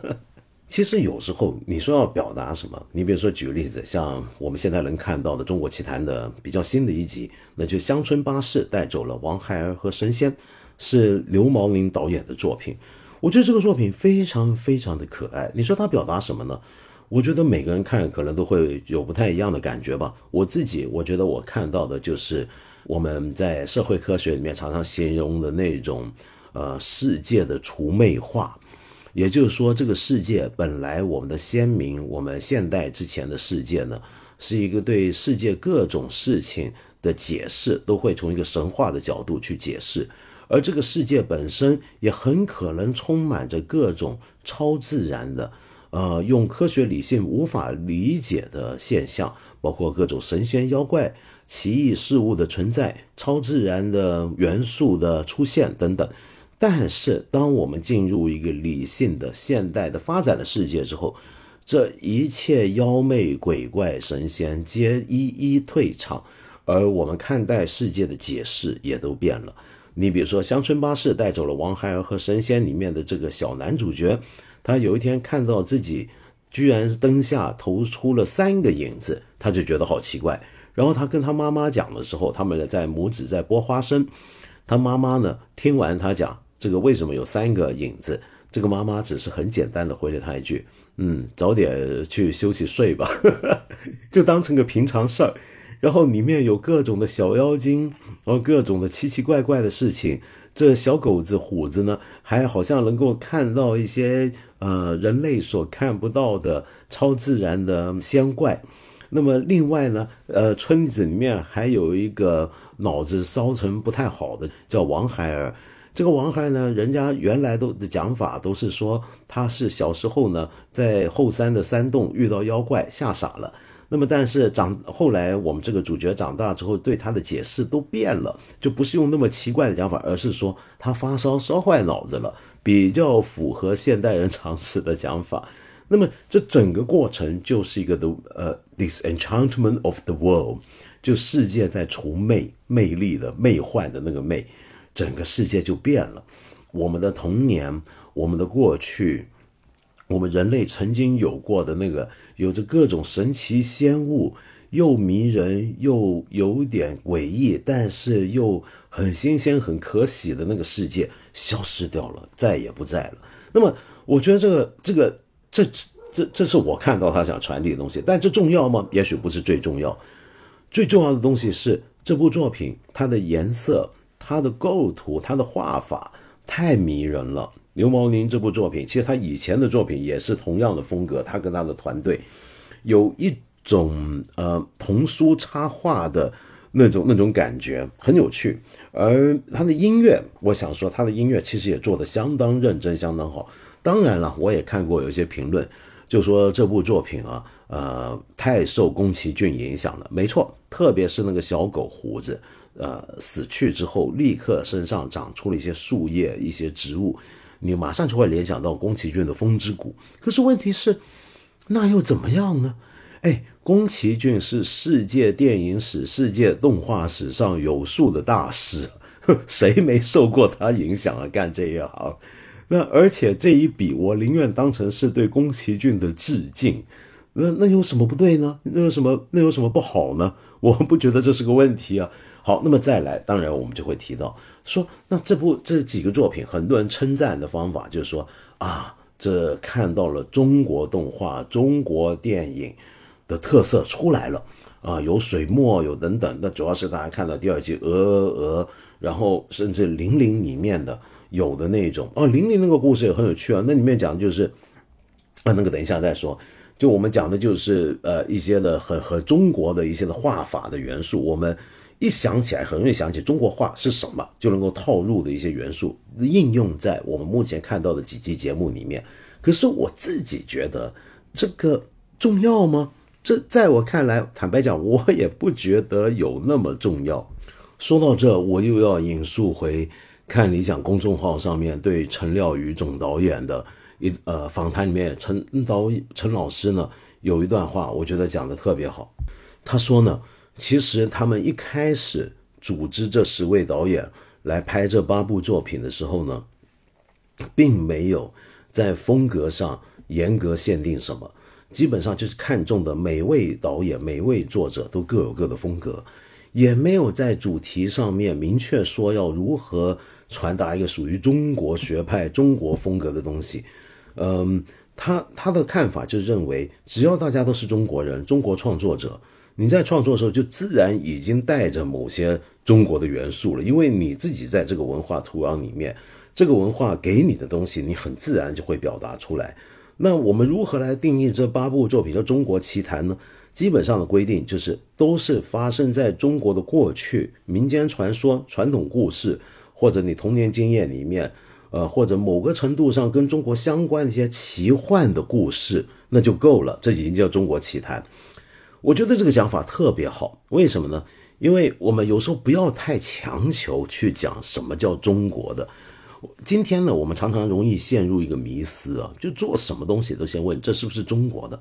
其实有时候你说要表达什么，你比如说举个例子，像我们现在能看到的《中国奇谭》的比较新的一集，那就乡村巴士带走了王孩儿和神仙。是刘毛宁导演的作品，我觉得这个作品非常非常的可爱。你说他表达什么呢？我觉得每个人看可能都会有不太一样的感觉吧。我自己我觉得我看到的就是我们在社会科学里面常常形容的那种呃世界的除魅化，也就是说这个世界本来我们的先民，我们现代之前的世界呢，是一个对世界各种事情的解释都会从一个神话的角度去解释。而这个世界本身也很可能充满着各种超自然的，呃，用科学理性无法理解的现象，包括各种神仙妖怪、奇异事物的存在、超自然的元素的出现等等。但是，当我们进入一个理性的现代的发展的世界之后，这一切妖媚鬼怪神仙皆一一退场，而我们看待世界的解释也都变了。你比如说，《乡村巴士带走了王孩儿和神仙》里面的这个小男主角，他有一天看到自己居然灯下投出了三个影子，他就觉得好奇怪。然后他跟他妈妈讲的时候，他们在母子在剥花生。他妈妈呢，听完他讲这个为什么有三个影子，这个妈妈只是很简单的回了他一句：“嗯，早点去休息睡吧。”就当成个平常事儿。然后里面有各种的小妖精，然后各种的奇奇怪怪的事情。这小狗子虎子呢，还好像能够看到一些呃人类所看不到的超自然的仙怪。那么另外呢，呃，村子里面还有一个脑子烧成不太好的，叫王孩儿。这个王孩儿呢，人家原来都的讲法都是说他是小时候呢在后山的山洞遇到妖怪吓傻了。那么，但是长后来，我们这个主角长大之后，对他的解释都变了，就不是用那么奇怪的讲法，而是说他发烧烧坏脑子了，比较符合现代人常识的讲法。那么，这整个过程就是一个 the 呃 disenchantment of the world，就世界在除魅魅力的魅幻的那个魅，整个世界就变了。我们的童年，我们的过去。我们人类曾经有过的那个有着各种神奇仙物，又迷人又有点诡异，但是又很新鲜、很可喜的那个世界消失掉了，再也不在了。那么，我觉得这个、这个、这、这、这是我看到他想传递的东西。但这重要吗？也许不是最重要。最重要的东西是这部作品，它的颜色、它的构图、它的画法太迷人了。刘毛宁这部作品，其实他以前的作品也是同样的风格。他跟他的团队有一种呃童书插画的那种那种感觉很有趣。而他的音乐，我想说他的音乐其实也做得相当认真，相当好。当然了，我也看过有一些评论，就说这部作品啊，呃，太受宫崎骏影响了。没错，特别是那个小狗胡子，呃，死去之后立刻身上长出了一些树叶、一些植物，你马上就会联想到宫崎骏的《风之谷》。可是问题是，那又怎么样呢？哎，宫崎骏是世界电影史、世界动画史上有数的大师，谁没受过他影响啊？干这一行，那而且这一笔我宁愿当成是对宫崎骏的致敬，那那有什么不对呢？那有什么那有什么不好呢？我不觉得这是个问题啊。好，那么再来，当然我们就会提到说，那这部这几个作品，很多人称赞的方法就是说啊，这看到了中国动画、中国电影。的特色出来了啊，有水墨，有等等。那主要是大家看到第二季《鹅鹅》，然后甚至《零零》里面的有的那种哦，《零零》那个故事也很有趣啊。那里面讲的就是啊，那个等一下再说。就我们讲的就是呃一些的很和中国的一些的画法的元素，我们一想起来很容易想起中国画是什么，就能够套入的一些元素应用在我们目前看到的几期节目里面。可是我自己觉得这个重要吗？这在我看来，坦白讲，我也不觉得有那么重要。说到这，我又要引述回看理想公众号上面对陈廖宇总导演的一呃访谈里面，陈导陈老师呢有一段话，我觉得讲的特别好。他说呢，其实他们一开始组织这十位导演来拍这八部作品的时候呢，并没有在风格上严格限定什么。基本上就是看中的每位导演、每位作者都各有各的风格，也没有在主题上面明确说要如何传达一个属于中国学派、中国风格的东西。嗯，他他的看法就认为，只要大家都是中国人、中国创作者，你在创作的时候就自然已经带着某些中国的元素了，因为你自己在这个文化土壤里面，这个文化给你的东西，你很自然就会表达出来。那我们如何来定义这八部作品叫中国奇谭呢？基本上的规定就是都是发生在中国的过去民间传说、传统故事，或者你童年经验里面，呃，或者某个程度上跟中国相关的一些奇幻的故事，那就够了。这已经叫中国奇谭。我觉得这个讲法特别好，为什么呢？因为我们有时候不要太强求去讲什么叫中国的。今天呢，我们常常容易陷入一个迷思啊，就做什么东西都先问这是不是中国的。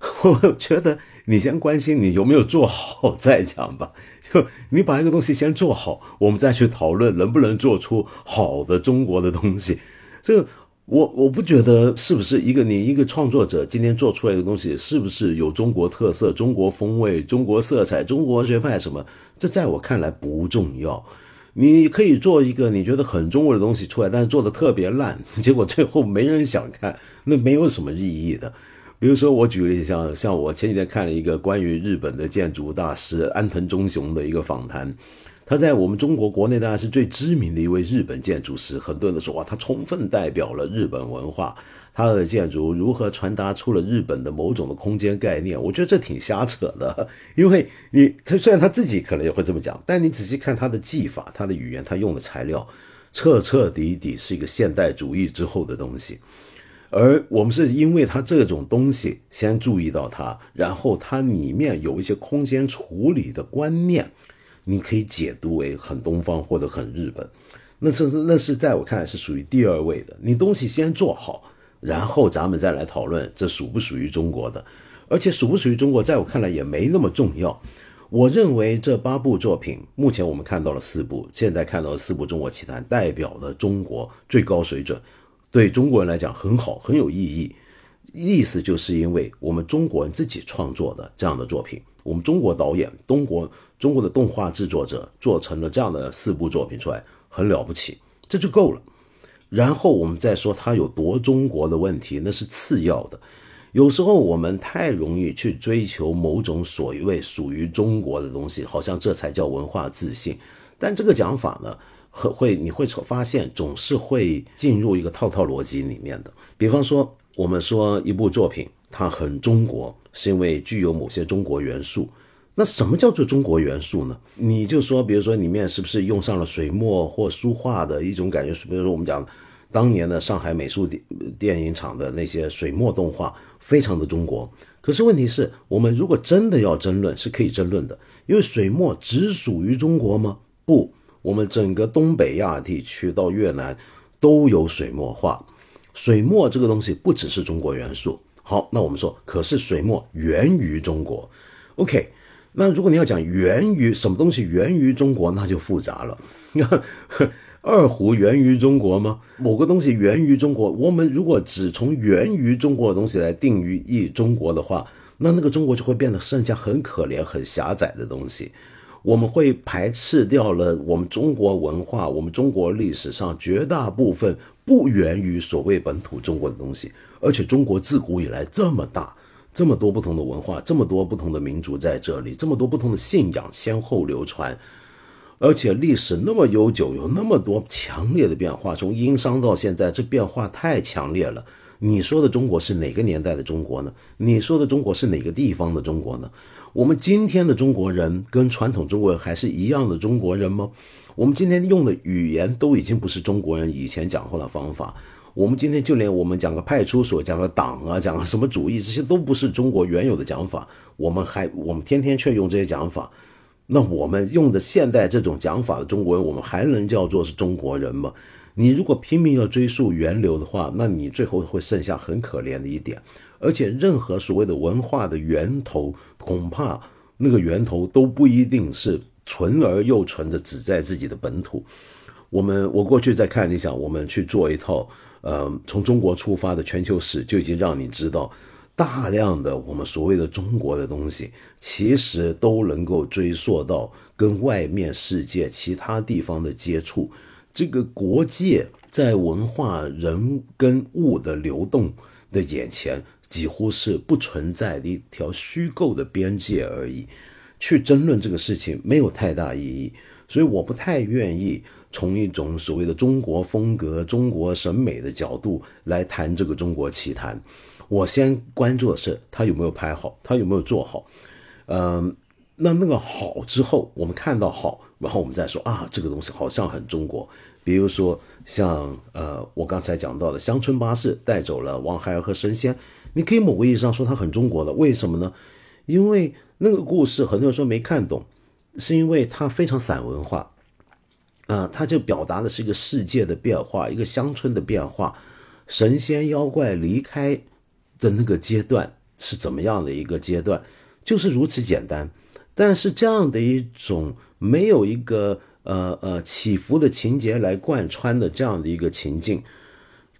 我觉得你先关心你有没有做好再讲吧。就你把一个东西先做好，我们再去讨论能不能做出好的中国的东西。这我我不觉得是不是一个你一个创作者今天做出来的东西是不是有中国特色、中国风味、中国色彩、中国学派什么？这在我看来不重要。你可以做一个你觉得很中国的东西出来，但是做的特别烂，结果最后没人想看，那没有什么意义的。比如说，我举个例子，像像我前几天看了一个关于日本的建筑大师安藤忠雄的一个访谈，他在我们中国国内当然是最知名的一位日本建筑师，很多人都说哇，他充分代表了日本文化。他的建筑如何传达出了日本的某种的空间概念？我觉得这挺瞎扯的，因为你他虽然他自己可能也会这么讲，但你仔细看他的技法、他的语言、他用的材料，彻彻底底是一个现代主义之后的东西。而我们是因为他这种东西先注意到它，然后它里面有一些空间处理的观念，你可以解读为很东方或者很日本。那是那是在我看来是属于第二位的。你东西先做好。然后咱们再来讨论这属不属于中国的，而且属不属于中国，在我看来也没那么重要。我认为这八部作品，目前我们看到了四部，现在看到了四部《中国奇谭》，代表了中国最高水准，对中国人来讲很好，很有意义。意思就是因为我们中国人自己创作的这样的作品，我们中国导演、中国中国的动画制作者做成了这样的四部作品出来，很了不起，这就够了。然后我们再说它有多中国的问题，那是次要的。有时候我们太容易去追求某种所谓属于中国的东西，好像这才叫文化自信。但这个讲法呢，会你会发现总是会进入一个套套逻辑里面的。比方说，我们说一部作品它很中国，是因为具有某些中国元素。那什么叫做中国元素呢？你就说，比如说里面是不是用上了水墨或书画的一种感觉？比如说我们讲当年的上海美术电电影厂的那些水墨动画，非常的中国。可是问题是我们如果真的要争论，是可以争论的，因为水墨只属于中国吗？不，我们整个东北亚地区到越南都有水墨画。水墨这个东西不只是中国元素。好，那我们说，可是水墨源于中国。OK。那如果你要讲源于什么东西源于中国，那就复杂了。二胡源于中国吗？某个东西源于中国，我们如果只从源于中国的东西来定义中国的话，那那个中国就会变得剩下很可怜、很狭窄的东西。我们会排斥掉了我们中国文化、我们中国历史上绝大部分不源于所谓本土中国的东西，而且中国自古以来这么大。这么多不同的文化，这么多不同的民族在这里，这么多不同的信仰先后流传，而且历史那么悠久，有那么多强烈的变化，从殷商到现在，这变化太强烈了。你说的中国是哪个年代的中国呢？你说的中国是哪个地方的中国呢？我们今天的中国人跟传统中国人还是一样的中国人吗？我们今天用的语言都已经不是中国人以前讲话的方法。我们今天就连我们讲个派出所、讲个党啊、讲个什么主义，这些都不是中国原有的讲法。我们还我们天天却用这些讲法，那我们用的现代这种讲法的中国人，我们还能叫做是中国人吗？你如果拼命要追溯源流的话，那你最后会剩下很可怜的一点。而且任何所谓的文化的源头，恐怕那个源头都不一定是纯而又纯的，只在自己的本土。我们我过去在看，你想我们去做一套。呃，从中国出发的全球史就已经让你知道，大量的我们所谓的中国的东西，其实都能够追溯到跟外面世界其他地方的接触。这个国界在文化、人跟物的流动的眼前，几乎是不存在的一条虚构的边界而已。去争论这个事情没有太大意义，所以我不太愿意。从一种所谓的中国风格、中国审美的角度来谈这个中国奇谭，我先关注的是他有没有拍好，他有没有做好。嗯，那那个好之后，我们看到好，然后我们再说啊，这个东西好像很中国。比如说像呃，我刚才讲到的乡村巴士带走了王孩儿和神仙，你可以某个意义上说它很中国的，为什么呢？因为那个故事很多人说没看懂，是因为它非常散文化。啊，它就表达的是一个世界的变化，一个乡村的变化，神仙妖怪离开的那个阶段是怎么样的一个阶段，就是如此简单。但是这样的一种没有一个呃呃起伏的情节来贯穿的这样的一个情境，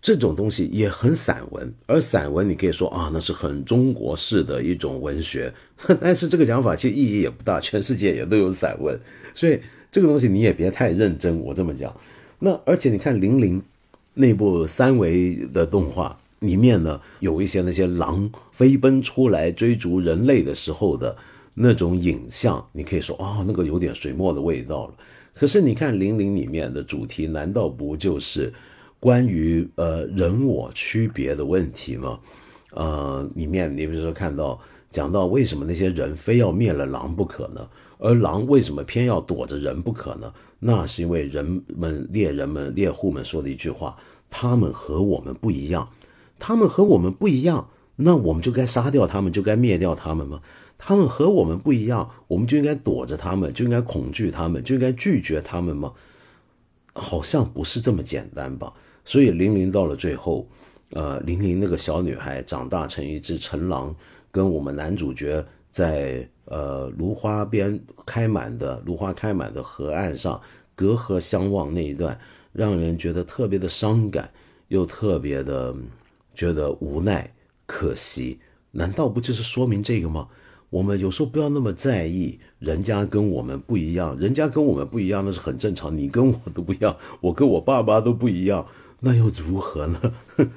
这种东西也很散文。而散文你可以说啊，那是很中国式的一种文学，但是这个讲法其实意义也不大，全世界也都有散文，所以。这个东西你也别太认真，我这么讲。那 而且你看《零零》那部三维的动画里面呢，有一些那些狼飞奔出来追逐人类的时候的那种影像，你可以说哦，那个有点水墨的味道了。可是你看《零零》里面的主题，难道不就是关于呃人我区别的问题吗？呃，里面你比如说看到讲到为什么那些人非要灭了狼不可呢？而狼为什么偏要躲着人不可呢？那是因为人们猎人们猎户们说的一句话：他们和我们不一样，他们和我们不一样，那我们就该杀掉他们，就该灭掉他们吗？他们和我们不一样，我们就应该躲着他们，就应该恐惧他们，就应该拒绝他们吗？好像不是这么简单吧。所以玲玲到了最后，呃，玲玲那个小女孩长大成一只成狼，跟我们男主角在。呃，芦花边开满的芦花开满的河岸上，隔河相望那一段，让人觉得特别的伤感，又特别的觉得无奈、可惜。难道不就是说明这个吗？我们有时候不要那么在意人家跟我们不一样，人家跟我们不一样那是很正常。你跟我都不一样，我跟我爸妈都不一样，那又如何呢？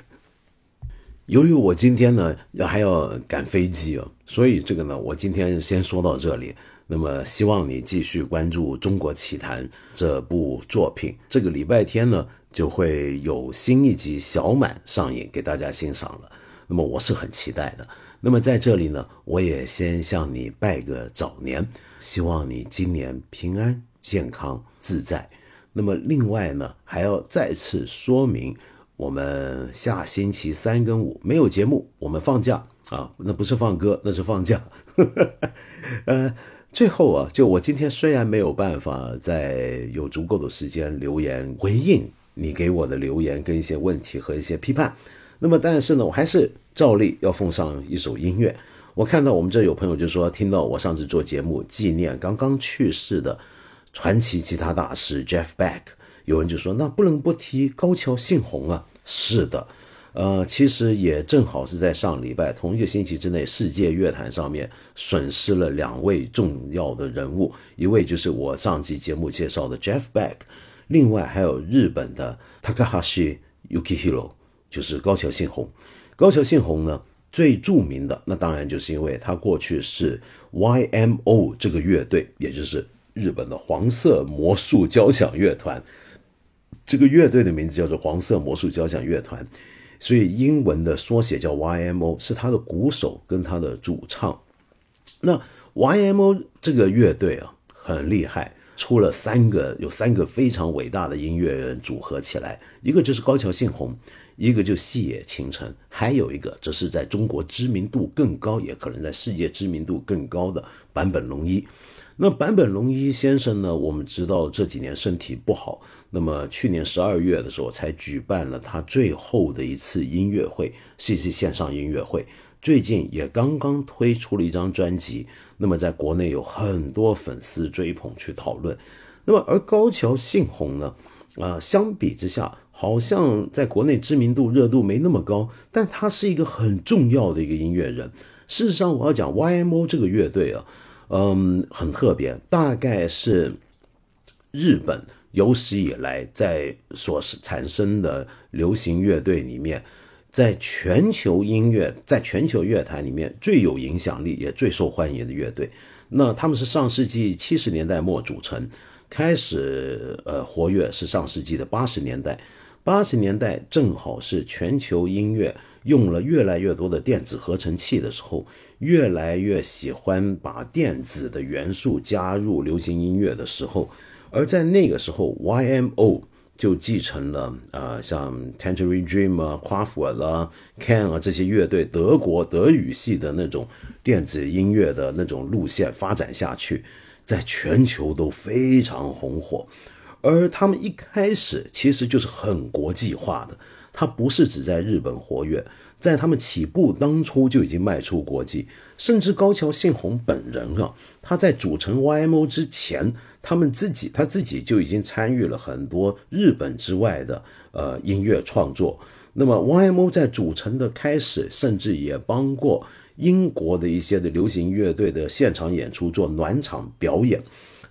由于我今天呢要还要赶飞机啊，所以这个呢我今天先说到这里。那么希望你继续关注《中国奇谭》这部作品。这个礼拜天呢就会有新一集小满上映给大家欣赏了。那么我是很期待的。那么在这里呢，我也先向你拜个早年，希望你今年平安、健康、自在。那么另外呢，还要再次说明，我们下星期三跟五没有节目，我们放假啊，那不是放歌，那是放假。呃，最后啊，就我今天虽然没有办法在有足够的时间留言回应你给我的留言跟一些问题和一些批判，那么但是呢，我还是。照例要奉上一首音乐。我看到我们这有朋友就说，听到我上次做节目纪念刚刚去世的传奇吉他大师 Jeff Beck，有人就说那不能不提高桥幸宏啊。是的，呃，其实也正好是在上礼拜同一个星期之内，世界乐坛上面损失了两位重要的人物，一位就是我上期节目介绍的 Jeff Beck，另外还有日本的 Takahashi Yukihiro，就是高桥幸宏。高桥幸宏呢，最著名的那当然就是因为他过去是 YMO 这个乐队，也就是日本的黄色魔术交响乐团。这个乐队的名字叫做黄色魔术交响乐团，所以英文的缩写叫 YMO，是他的鼓手跟他的主唱。那 YMO 这个乐队啊，很厉害，出了三个，有三个非常伟大的音乐人组合起来，一个就是高桥幸宏。一个就细野晴臣，还有一个则是在中国知名度更高，也可能在世界知名度更高的坂本龙一。那坂本龙一先生呢？我们知道这几年身体不好，那么去年十二月的时候才举办了他最后的一次音乐会，是一次线上音乐会。最近也刚刚推出了一张专辑，那么在国内有很多粉丝追捧去讨论。那么而高桥幸宏呢？啊，相比之下。好像在国内知名度热度没那么高，但他是一个很重要的一个音乐人。事实上，我要讲 YMO 这个乐队啊，嗯，很特别，大概是日本有史以来在所产生的流行乐队里面，在全球音乐、在全球乐坛里面最有影响力也最受欢迎的乐队。那他们是上世纪七十年代末组成，开始呃活跃是上世纪的八十年代。八十年代正好是全球音乐用了越来越多的电子合成器的时候，越来越喜欢把电子的元素加入流行音乐的时候，而在那个时候，YMO 就继承了呃像 Tangerine Dream 啊、夸父啊、Can 啊这些乐队德国德语系的那种电子音乐的那种路线发展下去，在全球都非常红火。而他们一开始其实就是很国际化的，它不是只在日本活跃，在他们起步当初就已经迈出国际，甚至高桥幸宏本人啊，他在组成 YMO 之前，他们自己他自己就已经参与了很多日本之外的呃音乐创作。那么 YMO 在组成的开始，甚至也帮过英国的一些的流行乐队的现场演出做暖场表演，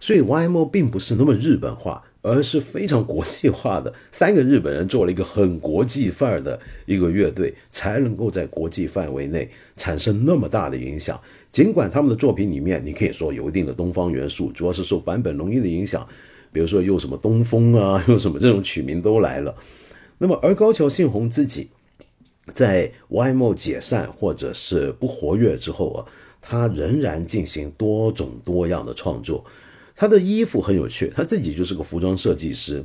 所以 YMO 并不是那么日本化。而是非常国际化的，三个日本人做了一个很国际范儿的一个乐队，才能够在国际范围内产生那么大的影响。尽管他们的作品里面，你可以说有一定的东方元素，主要是受坂本龙一的影响，比如说用什么东风啊，用什么这种曲名都来了。那么，而高桥幸宏自己在 YMO 解散或者是不活跃之后啊，他仍然进行多种多样的创作。他的衣服很有趣，他自己就是个服装设计师，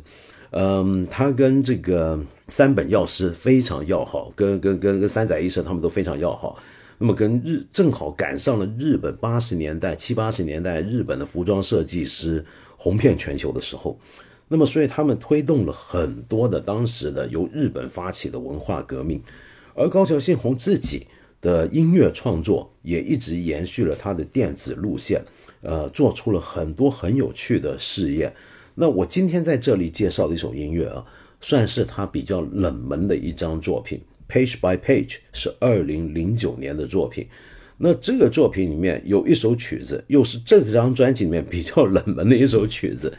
嗯，他跟这个三本药师非常要好，跟跟跟跟三宅医生他们都非常要好。那么跟日正好赶上了日本八十年代七八十年代日本的服装设计师红遍全球的时候，那么所以他们推动了很多的当时的由日本发起的文化革命，而高桥幸宏自己的音乐创作也一直延续了他的电子路线。呃，做出了很多很有趣的试验。那我今天在这里介绍的一首音乐啊，算是他比较冷门的一张作品，《Page by Page》是二零零九年的作品。那这个作品里面有一首曲子，又是这张专辑里面比较冷门的一首曲子。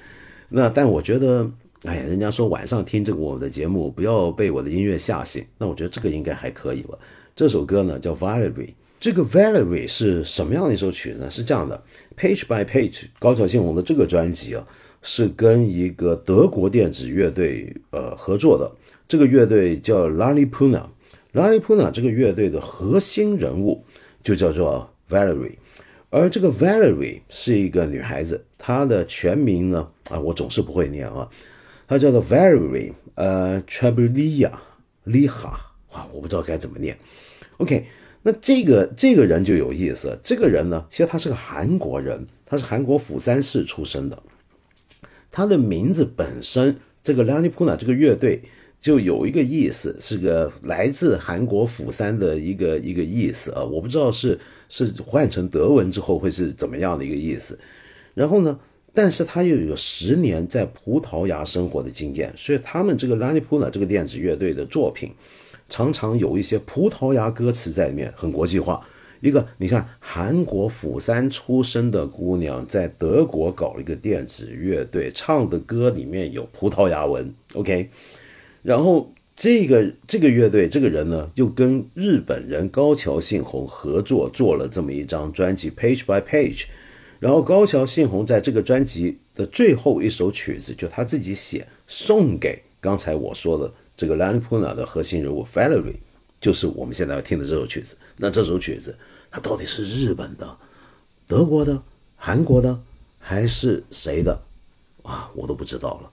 那但我觉得，哎呀，人家说晚上听这个我的节目，不要被我的音乐吓醒。那我觉得这个应该还可以吧。这首歌呢叫《Valerie》。这个《Valerie》是什么样的一首曲子呢？是这样的。Page by Page，高桥幸宏的这个专辑啊，是跟一个德国电子乐队呃合作的。这个乐队叫 Lalipuna。Lalipuna 这个乐队的核心人物就叫做 Valerie。而这个 Valerie 是一个女孩子，她的全名呢啊，我总是不会念啊，她叫做 Valerie 呃 Treblia Liha，哇，我不知道该怎么念。OK，那这个这个人就有意思，这个人呢，其实他是个韩国人，他是韩国釜山市出生的，他的名字本身这个 Lani Puna 这个乐队。就有一个意思，是个来自韩国釜山的一个一个意思啊，我不知道是是换成德文之后会是怎么样的一个意思。然后呢，但是他又有十年在葡萄牙生活的经验，所以他们这个 Lani Puna 这个电子乐队的作品，常常有一些葡萄牙歌词在里面，很国际化。一个你看，韩国釜山出生的姑娘在德国搞了一个电子乐队，唱的歌里面有葡萄牙文，OK。然后这个这个乐队这个人呢，又跟日本人高桥幸宏合作做了这么一张专辑《Page by Page》，然后高桥幸宏在这个专辑的最后一首曲子就他自己写，送给刚才我说的这个 Lani Puna 的核心人物 Valerie，就是我们现在要听的这首曲子。那这首曲子它到底是日本的、德国的、韩国的还是谁的啊？我都不知道了。